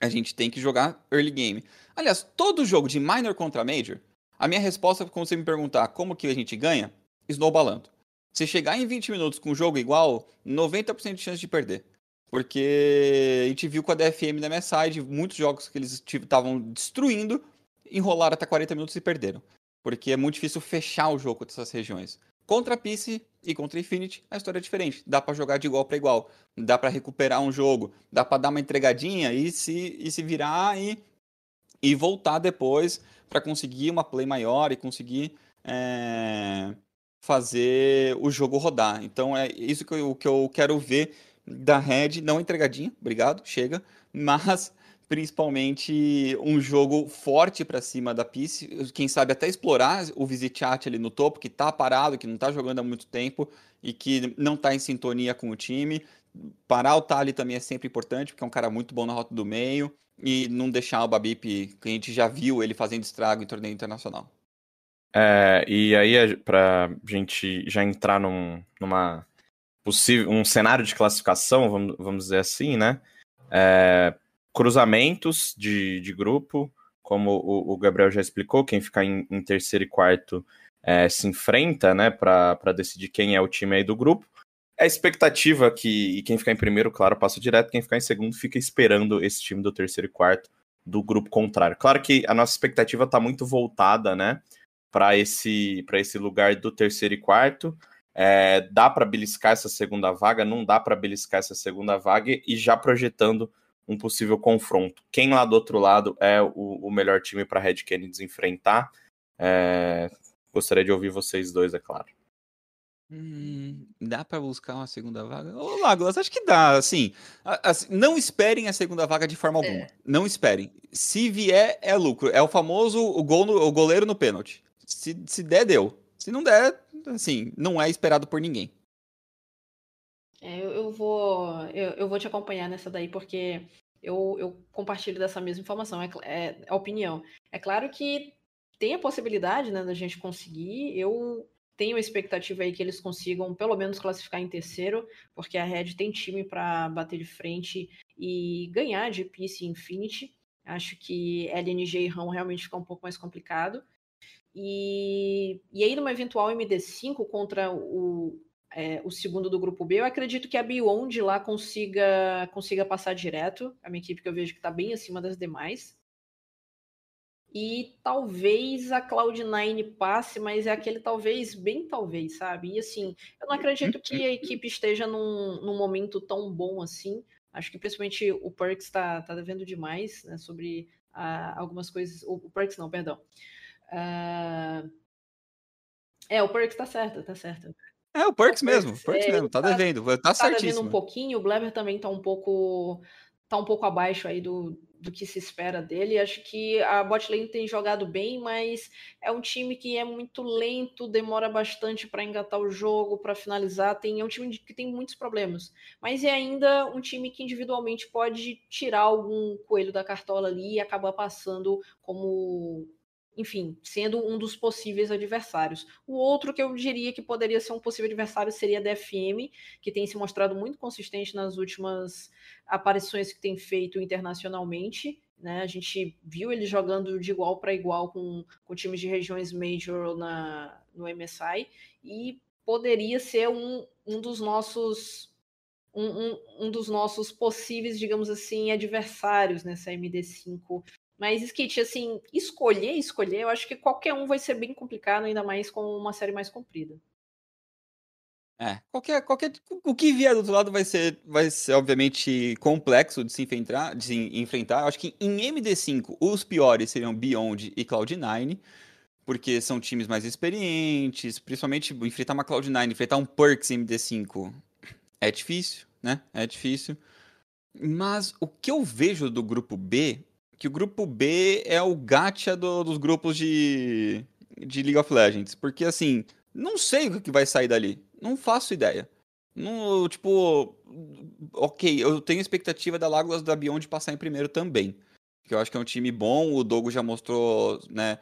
a gente tem que jogar early game. Aliás, todo jogo de minor contra major, a minha resposta, quando você me perguntar como que a gente ganha, snowballando. Se chegar em 20 minutos com um jogo igual, 90% de chance de perder. Porque a gente viu com a DFM da de muitos jogos que eles estavam destruindo, enrolaram até 40 minutos e perderam. Porque é muito difícil fechar o jogo dessas regiões. Contra a PC e contra a Infinity, a história é diferente. Dá pra jogar de igual para igual. Dá pra recuperar um jogo. Dá pra dar uma entregadinha e se, e se virar e, e voltar depois pra conseguir uma play maior e conseguir é, fazer o jogo rodar. Então é isso que eu, que eu quero ver da Red. Não entregadinha, obrigado, chega. Mas principalmente um jogo forte pra cima da Peace, quem sabe até explorar o Visit Chat ali no topo, que tá parado, que não tá jogando há muito tempo e que não tá em sintonia com o time. Parar o Tali também é sempre importante, porque é um cara muito bom na rota do meio e não deixar o Babip, que a gente já viu ele fazendo estrago em torneio internacional. É, e aí, a- pra gente já entrar num, numa possível, um cenário de classificação, vamos, vamos dizer assim, né? É, cruzamentos de, de grupo, como o, o Gabriel já explicou, quem ficar em, em terceiro e quarto é, se enfrenta, né, para decidir quem é o time aí do grupo. É a expectativa que e quem ficar em primeiro, claro, passa direto, quem ficar em segundo fica esperando esse time do terceiro e quarto do grupo contrário. Claro que a nossa expectativa está muito voltada, né, para esse, pra esse lugar do terceiro e quarto. É, dá para beliscar essa segunda vaga, não dá para beliscar essa segunda vaga e já projetando um possível confronto. Quem lá do outro lado é o, o melhor time para Red Kennedy enfrentar? É, gostaria de ouvir vocês dois, é claro. Hum, dá pra buscar uma segunda vaga? Ô, Lagos, acho que dá, assim, assim, Não esperem a segunda vaga de forma alguma. Não esperem. Se vier, é lucro. É o famoso o, gol no- o goleiro no pênalti. Se, se der, deu. Se não der, assim, não é esperado por ninguém. É, eu, eu vou eu, eu vou te acompanhar nessa daí, porque eu, eu compartilho dessa mesma informação, é, é, é opinião. É claro que tem a possibilidade, né, da gente conseguir. Eu tenho a expectativa aí que eles consigam pelo menos classificar em terceiro, porque a Red tem time para bater de frente e ganhar de PC e Infinity. Acho que LNG e RAM realmente fica um pouco mais complicado. E, e aí, numa eventual MD5 contra o, é, o segundo do grupo B, eu acredito que a Beyond lá consiga, consiga passar direto. É uma equipe que eu vejo que está bem acima das demais. E talvez a Cloud9 passe, mas é aquele talvez, bem talvez, sabe? E assim, eu não acredito que a equipe esteja num, num momento tão bom assim. Acho que principalmente o Perks está tá devendo demais né, sobre ah, algumas coisas. O, o Perks não, perdão. Ah, é, o Perks tá certo, tá certo. É, o Perks O mesmo, Perks, Perks é, mesmo, tá tá- devendo, tá tá devendo certíssimo. um pouquinho, o Bleber também tá um pouco tá um pouco abaixo aí do, do que se espera dele. Acho que a botlane tem jogado bem, mas é um time que é muito lento, demora bastante para engatar o jogo, para finalizar. Tem, é um time que tem muitos problemas, mas é ainda um time que individualmente pode tirar algum coelho da cartola ali e acabar passando como enfim, sendo um dos possíveis adversários. O outro que eu diria que poderia ser um possível adversário seria a DFM, que tem se mostrado muito consistente nas últimas aparições que tem feito internacionalmente. né? A gente viu ele jogando de igual para igual com, com times de regiões major na, no MSI e poderia ser um, um dos nossos um, um, um, dos nossos possíveis, digamos assim, adversários nessa MD5. Mas, Skit, assim, escolher, escolher, eu acho que qualquer um vai ser bem complicado, ainda mais com uma série mais comprida. É, qualquer, qualquer, o que vier do outro lado vai ser, vai ser obviamente complexo de se enfrentar, de se enfrentar. Eu acho que em MD5 os piores seriam Beyond e Cloud9, porque são times mais experientes, principalmente enfrentar uma Cloud9, enfrentar um Perks MD5 é difícil, né? É difícil. Mas o que eu vejo do grupo B, que o grupo B é o gacha do, dos grupos de, de League of Legends, porque assim, não sei o que vai sair dali. Não faço ideia. Não, tipo, ok, eu tenho expectativa da Lágrimas da Beyond passar em primeiro também. Que eu acho que é um time bom, o Dogo já mostrou, né,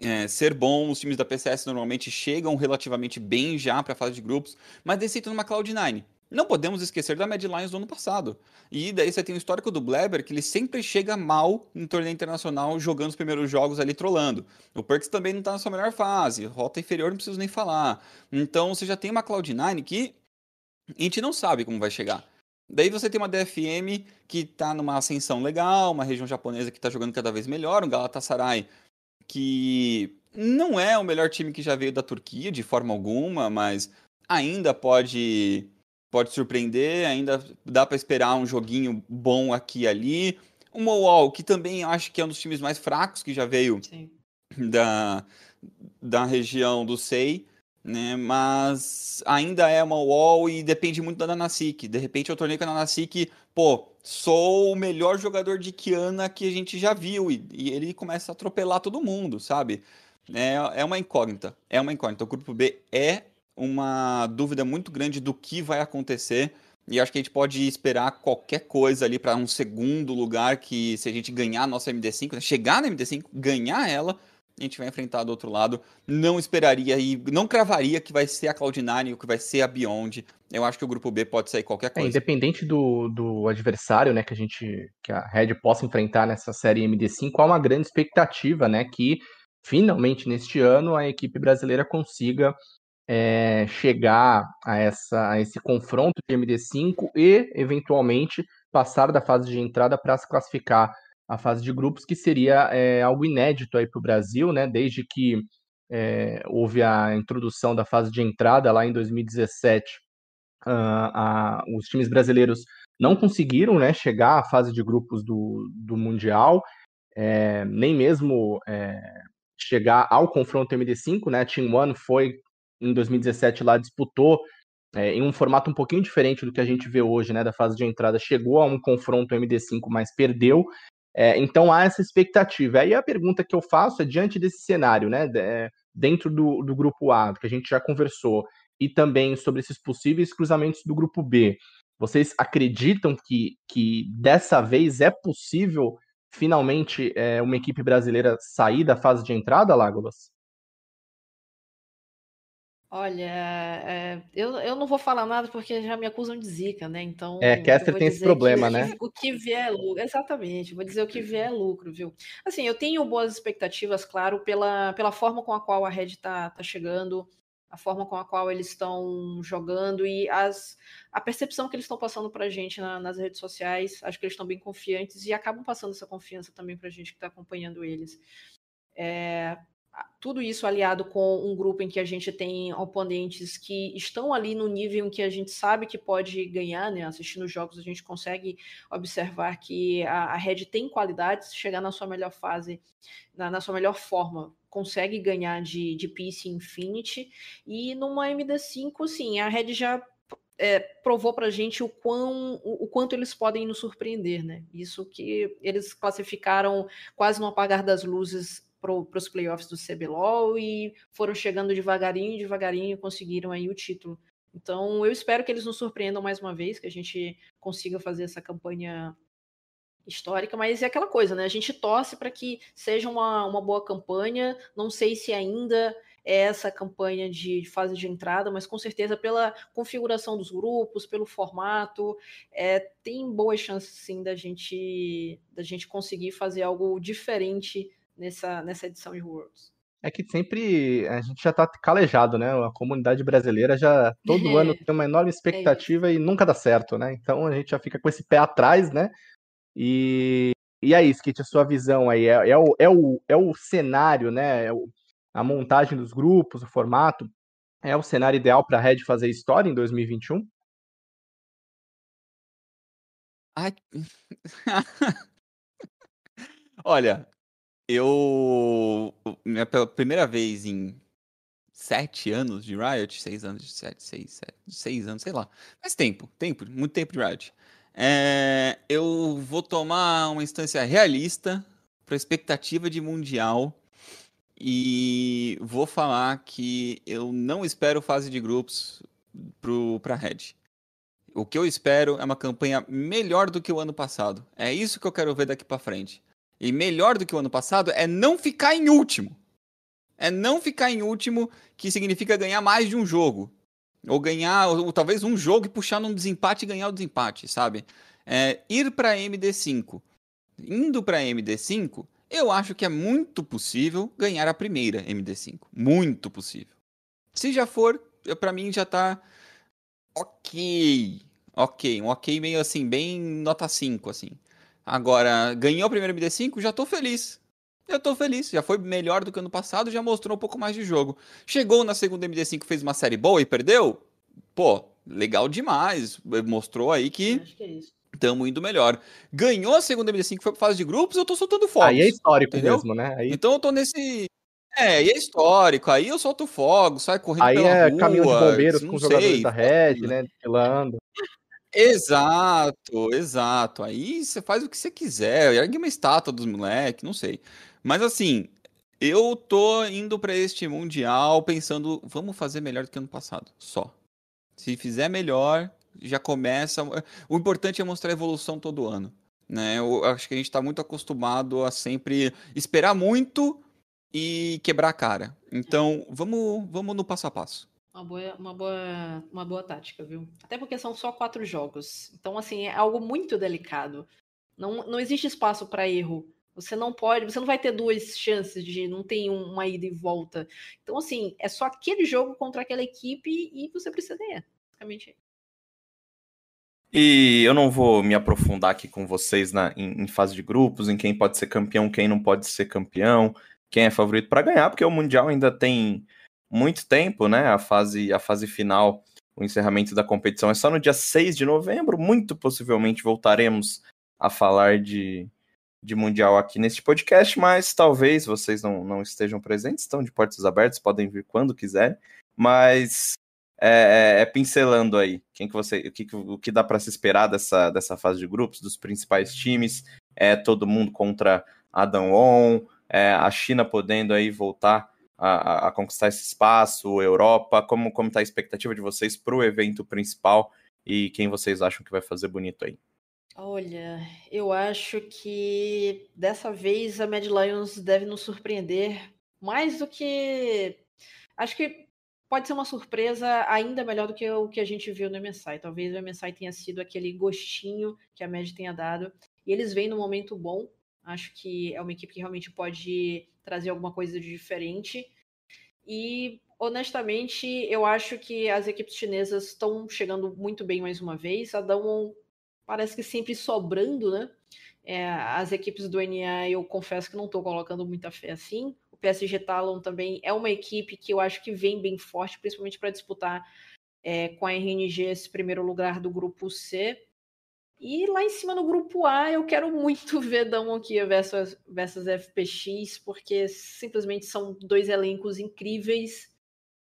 é, ser bom, os times da PCS normalmente chegam relativamente bem já para a fase de grupos, mas decidem numa Cloud9. Não podemos esquecer da Mad Lions do ano passado. E daí você tem o histórico do Bleber, que ele sempre chega mal em torneio internacional, jogando os primeiros jogos ali trolando. O Perks também não está na sua melhor fase, rota inferior não preciso nem falar. Então você já tem uma Cloud9 que a gente não sabe como vai chegar. Daí você tem uma DFM que está numa ascensão legal, uma região japonesa que está jogando cada vez melhor, um Galatasaray que não é o melhor time que já veio da Turquia de forma alguma, mas ainda pode pode surpreender, ainda dá para esperar um joguinho bom aqui e ali. O Mowal, que também acho que é um dos times mais fracos que já veio da, da região do SEI, né? Mas ainda é uma wall e depende muito da Nanasik. De repente eu tornei com a Nanasik, pô, sou o melhor jogador de Kiana que a gente já viu. E, e ele começa a atropelar todo mundo, sabe? É, é uma incógnita. É uma incógnita. O grupo B é uma dúvida muito grande do que vai acontecer. E acho que a gente pode esperar qualquer coisa ali para um segundo lugar que se a gente ganhar a nossa MD5, né, chegar na MD5, ganhar ela, a gente vai enfrentar do outro lado. Não esperaria e não cravaria que vai ser a Cloud9 ou que vai ser a Beyond. Eu acho que o grupo B pode sair qualquer é, coisa. É, independente do, do adversário, né, que a gente que a Red possa enfrentar nessa série MD5, há uma grande expectativa, né, que finalmente neste ano a equipe brasileira consiga é, chegar a, essa, a esse confronto de MD5 e, eventualmente, passar da fase de entrada para se classificar a fase de grupos, que seria é, algo inédito aí para o Brasil, né? Desde que é, houve a introdução da fase de entrada lá em 2017, uh, a, os times brasileiros não conseguiram né, chegar à fase de grupos do, do Mundial, nem mesmo chegar ao confronto MD5, né? A Team One foi em 2017 lá disputou é, em um formato um pouquinho diferente do que a gente vê hoje, né, da fase de entrada, chegou a um confronto MD5, mas perdeu. É, então há essa expectativa. Aí a pergunta que eu faço é diante desse cenário, né, é, dentro do, do grupo A, que a gente já conversou, e também sobre esses possíveis cruzamentos do grupo B, vocês acreditam que, que dessa vez é possível finalmente é, uma equipe brasileira sair da fase de entrada, Lágolas? Olha, é, eu, eu não vou falar nada porque já me acusam de zica, né? Então, É, Kester tem esse problema, que, né? o que vier é lucro. Exatamente, vou dizer o que vier é lucro, viu? Assim, eu tenho boas expectativas, claro, pela, pela forma com a qual a Red tá, tá chegando, a forma com a qual eles estão jogando e as, a percepção que eles estão passando pra gente na- nas redes sociais. Acho que eles estão bem confiantes e acabam passando essa confiança também pra gente que tá acompanhando eles. É, tudo isso aliado com um grupo em que a gente tem oponentes que estão ali no nível em que a gente sabe que pode ganhar, né? Assistindo os jogos, a gente consegue observar que a, a Red tem qualidades, chegar na sua melhor fase, na, na sua melhor forma, consegue ganhar de, de Peace Infinity. E numa MD5, sim, a Red já é, provou pra gente o, quão, o, o, quanto eles podem nos surpreender, né? Isso que eles classificaram quase no apagar das luzes para os playoffs do CBLOL e foram chegando devagarinho, devagarinho e conseguiram aí o título. Então eu espero que eles nos surpreendam mais uma vez, que a gente consiga fazer essa campanha histórica, mas é aquela coisa, né? A gente torce para que seja uma, uma boa campanha. Não sei se ainda é essa campanha de fase de entrada, mas com certeza pela configuração dos grupos, pelo formato, é, tem boas chances sim da gente da gente conseguir fazer algo diferente nessa, nessa edição de Worlds. É que sempre a gente já tá calejado, né? A comunidade brasileira já todo ano tem uma enorme expectativa e nunca dá certo, né? Então a gente já fica com esse pé atrás, né? E, e aí, Skit, a sua visão aí é, é, o, é, o, é o cenário, né? É o, a montagem dos grupos, o formato, é o cenário ideal para a Red fazer história em 2021? Ai. Olha, eu. Minha primeira vez em sete anos de Riot, seis anos de sete, seis, sete, seis anos, sei lá. Faz tempo, tempo, muito tempo de Riot. É, eu vou tomar uma instância realista para expectativa de Mundial e vou falar que eu não espero fase de grupos para Red. O que eu espero é uma campanha melhor do que o ano passado. É isso que eu quero ver daqui para frente. E melhor do que o ano passado é não ficar em último. É não ficar em último, que significa ganhar mais de um jogo. Ou ganhar, ou, ou talvez um jogo e puxar num desempate e ganhar o desempate, sabe? É, ir para MD5. Indo para MD5, eu acho que é muito possível ganhar a primeira MD5. Muito possível. Se já for, para mim já tá ok. Ok, um ok meio assim, bem nota 5, assim. Agora, ganhou a primeira MD5, já tô feliz. Eu tô feliz, já foi melhor do que ano passado, já mostrou um pouco mais de jogo. Chegou na segunda MD5, fez uma série boa e perdeu? Pô, legal demais. Mostrou aí que estamos é indo melhor. Ganhou a segunda MD5, foi pra fase de grupos, eu tô soltando fogos. Aí é histórico entendeu? mesmo, né? Aí... Então eu tô nesse. É, e é histórico. Aí eu solto fogo, sai correndo aí pela é rua. caminhão de bombeiros com sei, jogadores da Red, né? Desfilando. Exato, exato. Aí você faz o que você quiser, ergue uma estátua dos moleques, não sei. Mas assim, eu tô indo para este mundial pensando, vamos fazer melhor do que ano passado, só. Se fizer melhor, já começa. O importante é mostrar evolução todo ano, né? Eu acho que a gente tá muito acostumado a sempre esperar muito e quebrar a cara. Então, vamos, vamos no passo a passo. Uma boa, uma, boa, uma boa tática, viu? Até porque são só quatro jogos. Então, assim, é algo muito delicado. Não, não existe espaço para erro. Você não pode, você não vai ter duas chances de não tem uma ida e volta. Então, assim, é só aquele jogo contra aquela equipe e você precisa ganhar. Basicamente. E eu não vou me aprofundar aqui com vocês na, em, em, fase de grupos, em quem pode ser campeão, quem não pode ser campeão, quem é favorito para ganhar, porque o Mundial ainda tem muito tempo, né? A fase, a fase final, o encerramento da competição é só no dia 6 de novembro. Muito possivelmente voltaremos a falar de, de Mundial aqui neste podcast, mas talvez vocês não, não estejam presentes, estão de portas abertas, podem vir quando quiserem. Mas é, é, é pincelando aí, quem que você, o que, o que dá para se esperar dessa, dessa fase de grupos, dos principais times, é todo mundo contra Adam On, é, a China podendo aí voltar a, a, conquistar esse espaço, Europa? Como está a expectativa de vocês para o evento principal e quem vocês acham que vai fazer bonito aí? Olha, eu acho que dessa vez a Mad Lions deve nos surpreender mais do que. Acho que pode ser uma surpresa ainda melhor do que o que a gente viu no MSI. Talvez o MSI tenha sido aquele gostinho que a Mad tenha dado. E eles vêm num momento bom. Acho que é uma equipe que realmente pode trazer alguma coisa de diferente. E, honestamente, eu acho que as equipes chinesas estão chegando muito bem mais uma vez. A Damwon parece que sempre sobrando, né? É, as equipes do NA, eu confesso que não estou colocando muita fé assim. O PSG Talon também é uma equipe que eu acho que vem bem forte, principalmente para disputar é, com a RNG esse primeiro lugar do grupo C. E lá em cima no grupo A, eu quero muito ver Damon Kia versus, versus FPX, porque simplesmente são dois elencos incríveis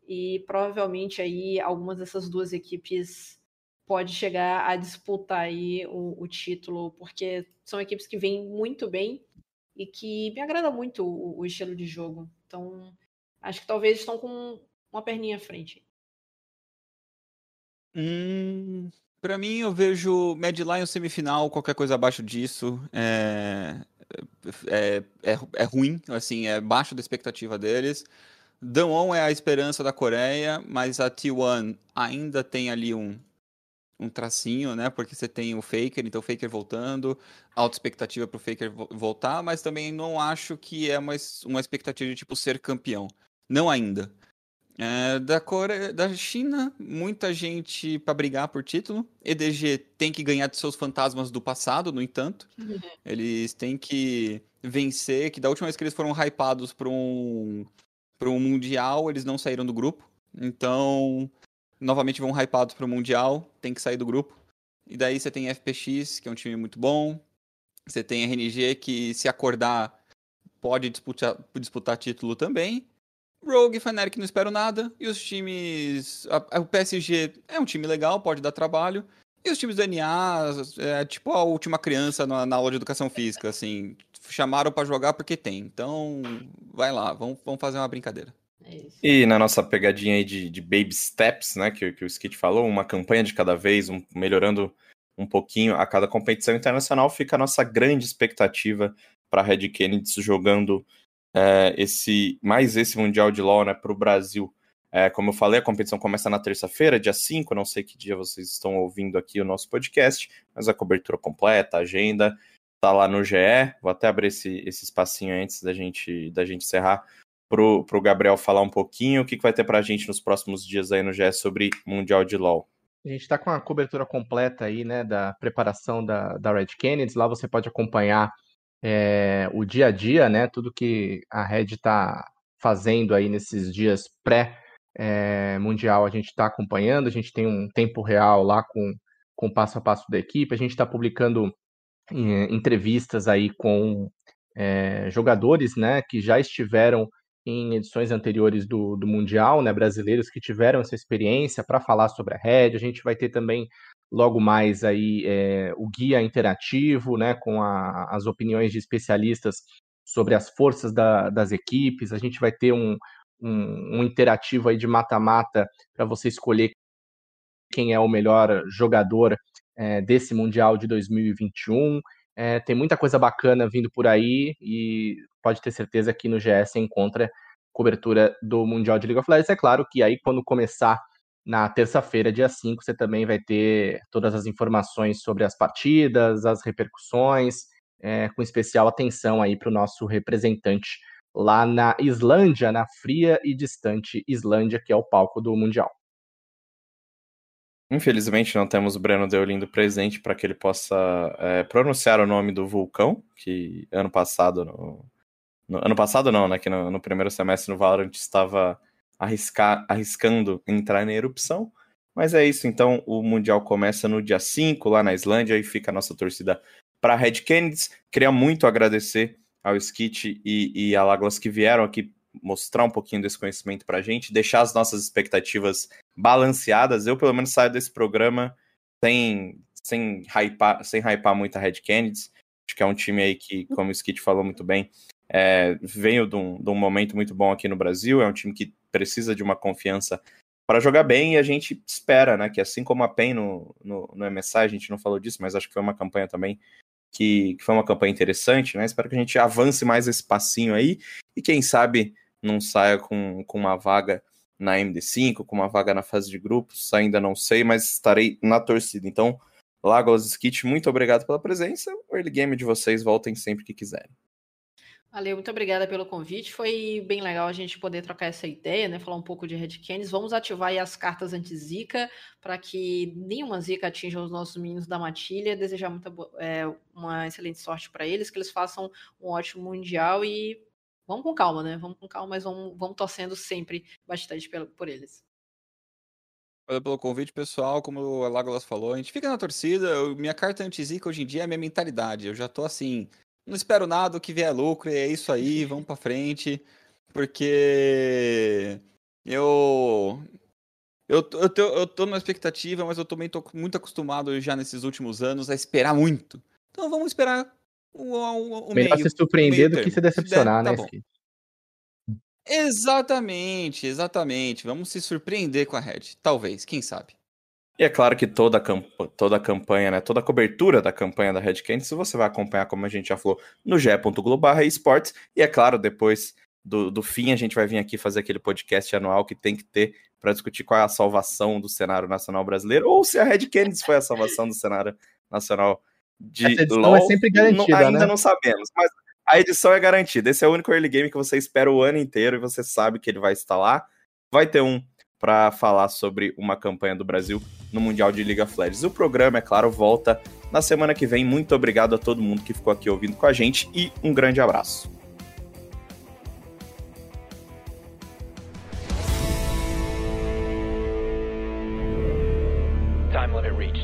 e provavelmente aí algumas dessas duas equipes pode chegar a disputar aí o, o título, porque são equipes que vêm muito bem e que me agrada muito o, o estilo de jogo. Então, acho que talvez estão com uma perninha à frente. Hum, Pra mim, eu vejo Mad Lion semifinal, qualquer coisa abaixo disso é, é, é, é ruim, assim, é baixo da expectativa deles. Damwon é a esperança da Coreia, mas a T1 ainda tem ali um, um tracinho, né? Porque você tem o Faker, então o Faker voltando, alta expectativa para o Faker voltar, mas também não acho que é uma, uma expectativa de tipo ser campeão. Não ainda. É, da Coreia, da China, muita gente para brigar por título. EDG tem que ganhar de seus fantasmas do passado, no entanto. Uhum. Eles têm que vencer, que da última vez que eles foram hypados para um para um mundial, eles não saíram do grupo. Então, novamente vão hypados para o mundial, tem que sair do grupo. E daí você tem FPX, que é um time muito bom. Você tem RNG que se acordar pode disputar, disputar título também. Rogue e Fnatic não espero nada. E os times. A, a, o PSG é um time legal, pode dar trabalho. E os times do NA é tipo a última criança na, na aula de educação física, assim. Chamaram para jogar porque tem. Então, vai lá, vamos, vamos fazer uma brincadeira. É e na nossa pegadinha aí de, de baby steps, né, que, que o Skit falou, uma campanha de cada vez, um, melhorando um pouquinho a cada competição internacional, fica a nossa grande expectativa para Red Kennedy jogando é, esse mais esse Mundial de LoL né, para o Brasil. É, como eu falei, a competição começa na terça-feira, dia 5, não sei que dia vocês estão ouvindo aqui o nosso podcast, mas a cobertura completa, a agenda, tá lá no GE. Vou até abrir esse, esse espacinho antes da gente, da gente encerrar pro, pro Gabriel falar um pouquinho o que, que vai ter pra gente nos próximos dias aí no GE sobre Mundial de LoL. A gente está com a cobertura completa aí, né, da preparação da, da Red Kennedy. Lá você pode acompanhar é, o dia a dia, né? Tudo que a Red está fazendo aí nesses dias pré-mundial, é, a gente está acompanhando, a gente tem um tempo real lá com, com o passo a passo da equipe, a gente está publicando é, entrevistas aí com jogadores né, que já estiveram em edições anteriores do, do Mundial, né, brasileiros que tiveram essa experiência para falar sobre a Red. A gente vai ter também logo mais aí é, o guia interativo, né, com a, as opiniões de especialistas sobre as forças da, das equipes. A gente vai ter um, um, um interativo aí de mata-mata para você escolher quem é o melhor jogador é, desse Mundial de 2021. É, tem muita coisa bacana vindo por aí e pode ter certeza que no GS encontra cobertura do Mundial de League of Legends. É claro que aí, quando começar na terça-feira, dia 5, você também vai ter todas as informações sobre as partidas, as repercussões, é, com especial atenção aí para o nosso representante lá na Islândia, na fria e distante Islândia, que é o palco do Mundial. Infelizmente não temos o Breno Deolindo presente para que ele possa é, pronunciar o nome do vulcão, que ano passado, no, no ano passado não, né, que no, no primeiro semestre no Valorant estava arriscar, arriscando entrar na erupção. Mas é isso, então o Mundial começa no dia 5, lá na Islândia, e fica a nossa torcida para Red Kennedys. Queria muito agradecer ao Skit e, e a Lagos que vieram aqui mostrar um pouquinho desse conhecimento para a gente, deixar as nossas expectativas balanceadas. Eu, pelo menos, saio desse programa sem, sem, hypar, sem hypar muito a Red Kennedys. Acho que é um time aí que, como o Skit falou muito bem, é, veio de um, de um momento muito bom aqui no Brasil. É um time que precisa de uma confiança para jogar bem e a gente espera, né, que assim como a PEN no, no, no MSI, a gente não falou disso, mas acho que foi uma campanha também que, que foi uma campanha interessante, né, espero que a gente avance mais esse passinho aí e quem sabe não saia com, com uma vaga na MD5, com uma vaga na fase de grupos, ainda não sei, mas estarei na torcida. Então, Lagos Skit, muito obrigado pela presença. O early game de vocês voltem sempre que quiserem. Valeu, muito obrigada pelo convite. Foi bem legal a gente poder trocar essa ideia, né? Falar um pouco de Red Canids. Vamos ativar aí as cartas anti-zica para que nenhuma zica atinja os nossos meninos da matilha. Desejar muita, é, uma excelente sorte para eles, que eles façam um ótimo mundial e vamos com calma, né? Vamos com calma, mas vamos, vamos torcendo sempre bastante por, por eles. Valeu pelo convite, pessoal. Como o Lagolas falou, a gente fica na torcida. Minha carta anti-zica hoje em dia é a minha mentalidade. Eu já tô assim não espero nada, o que vier é lucro, e é isso aí, vamos para frente. Porque eu eu, eu, tô, eu tô numa expectativa, mas eu também tô muito acostumado já nesses últimos anos a esperar muito. Então vamos esperar o, o, o Melhor meio, se surpreender do que se decepcionar, der, tá né, Exatamente, exatamente. Vamos se surpreender com a Red. Talvez, quem sabe. E é claro que toda a, toda a campanha, né, toda a cobertura da campanha da Red Canids, você vai acompanhar, como a gente já falou, no ge.globo esportes. E é claro, depois do, do fim, a gente vai vir aqui fazer aquele podcast anual que tem que ter para discutir qual é a salvação do cenário nacional brasileiro, ou se a Red Canids foi a salvação do cenário nacional de Essa edição LoL. é sempre garantida, Não- ainda né? não sabemos, mas a edição é garantida. Esse é o único early game que você espera o ano inteiro e você sabe que ele vai estar lá. Vai ter um para falar sobre uma campanha do Brasil no Mundial de of Legends. O programa, é claro, volta na semana que vem. Muito obrigado a todo mundo que ficou aqui ouvindo com a gente e um grande abraço. Time limit reached.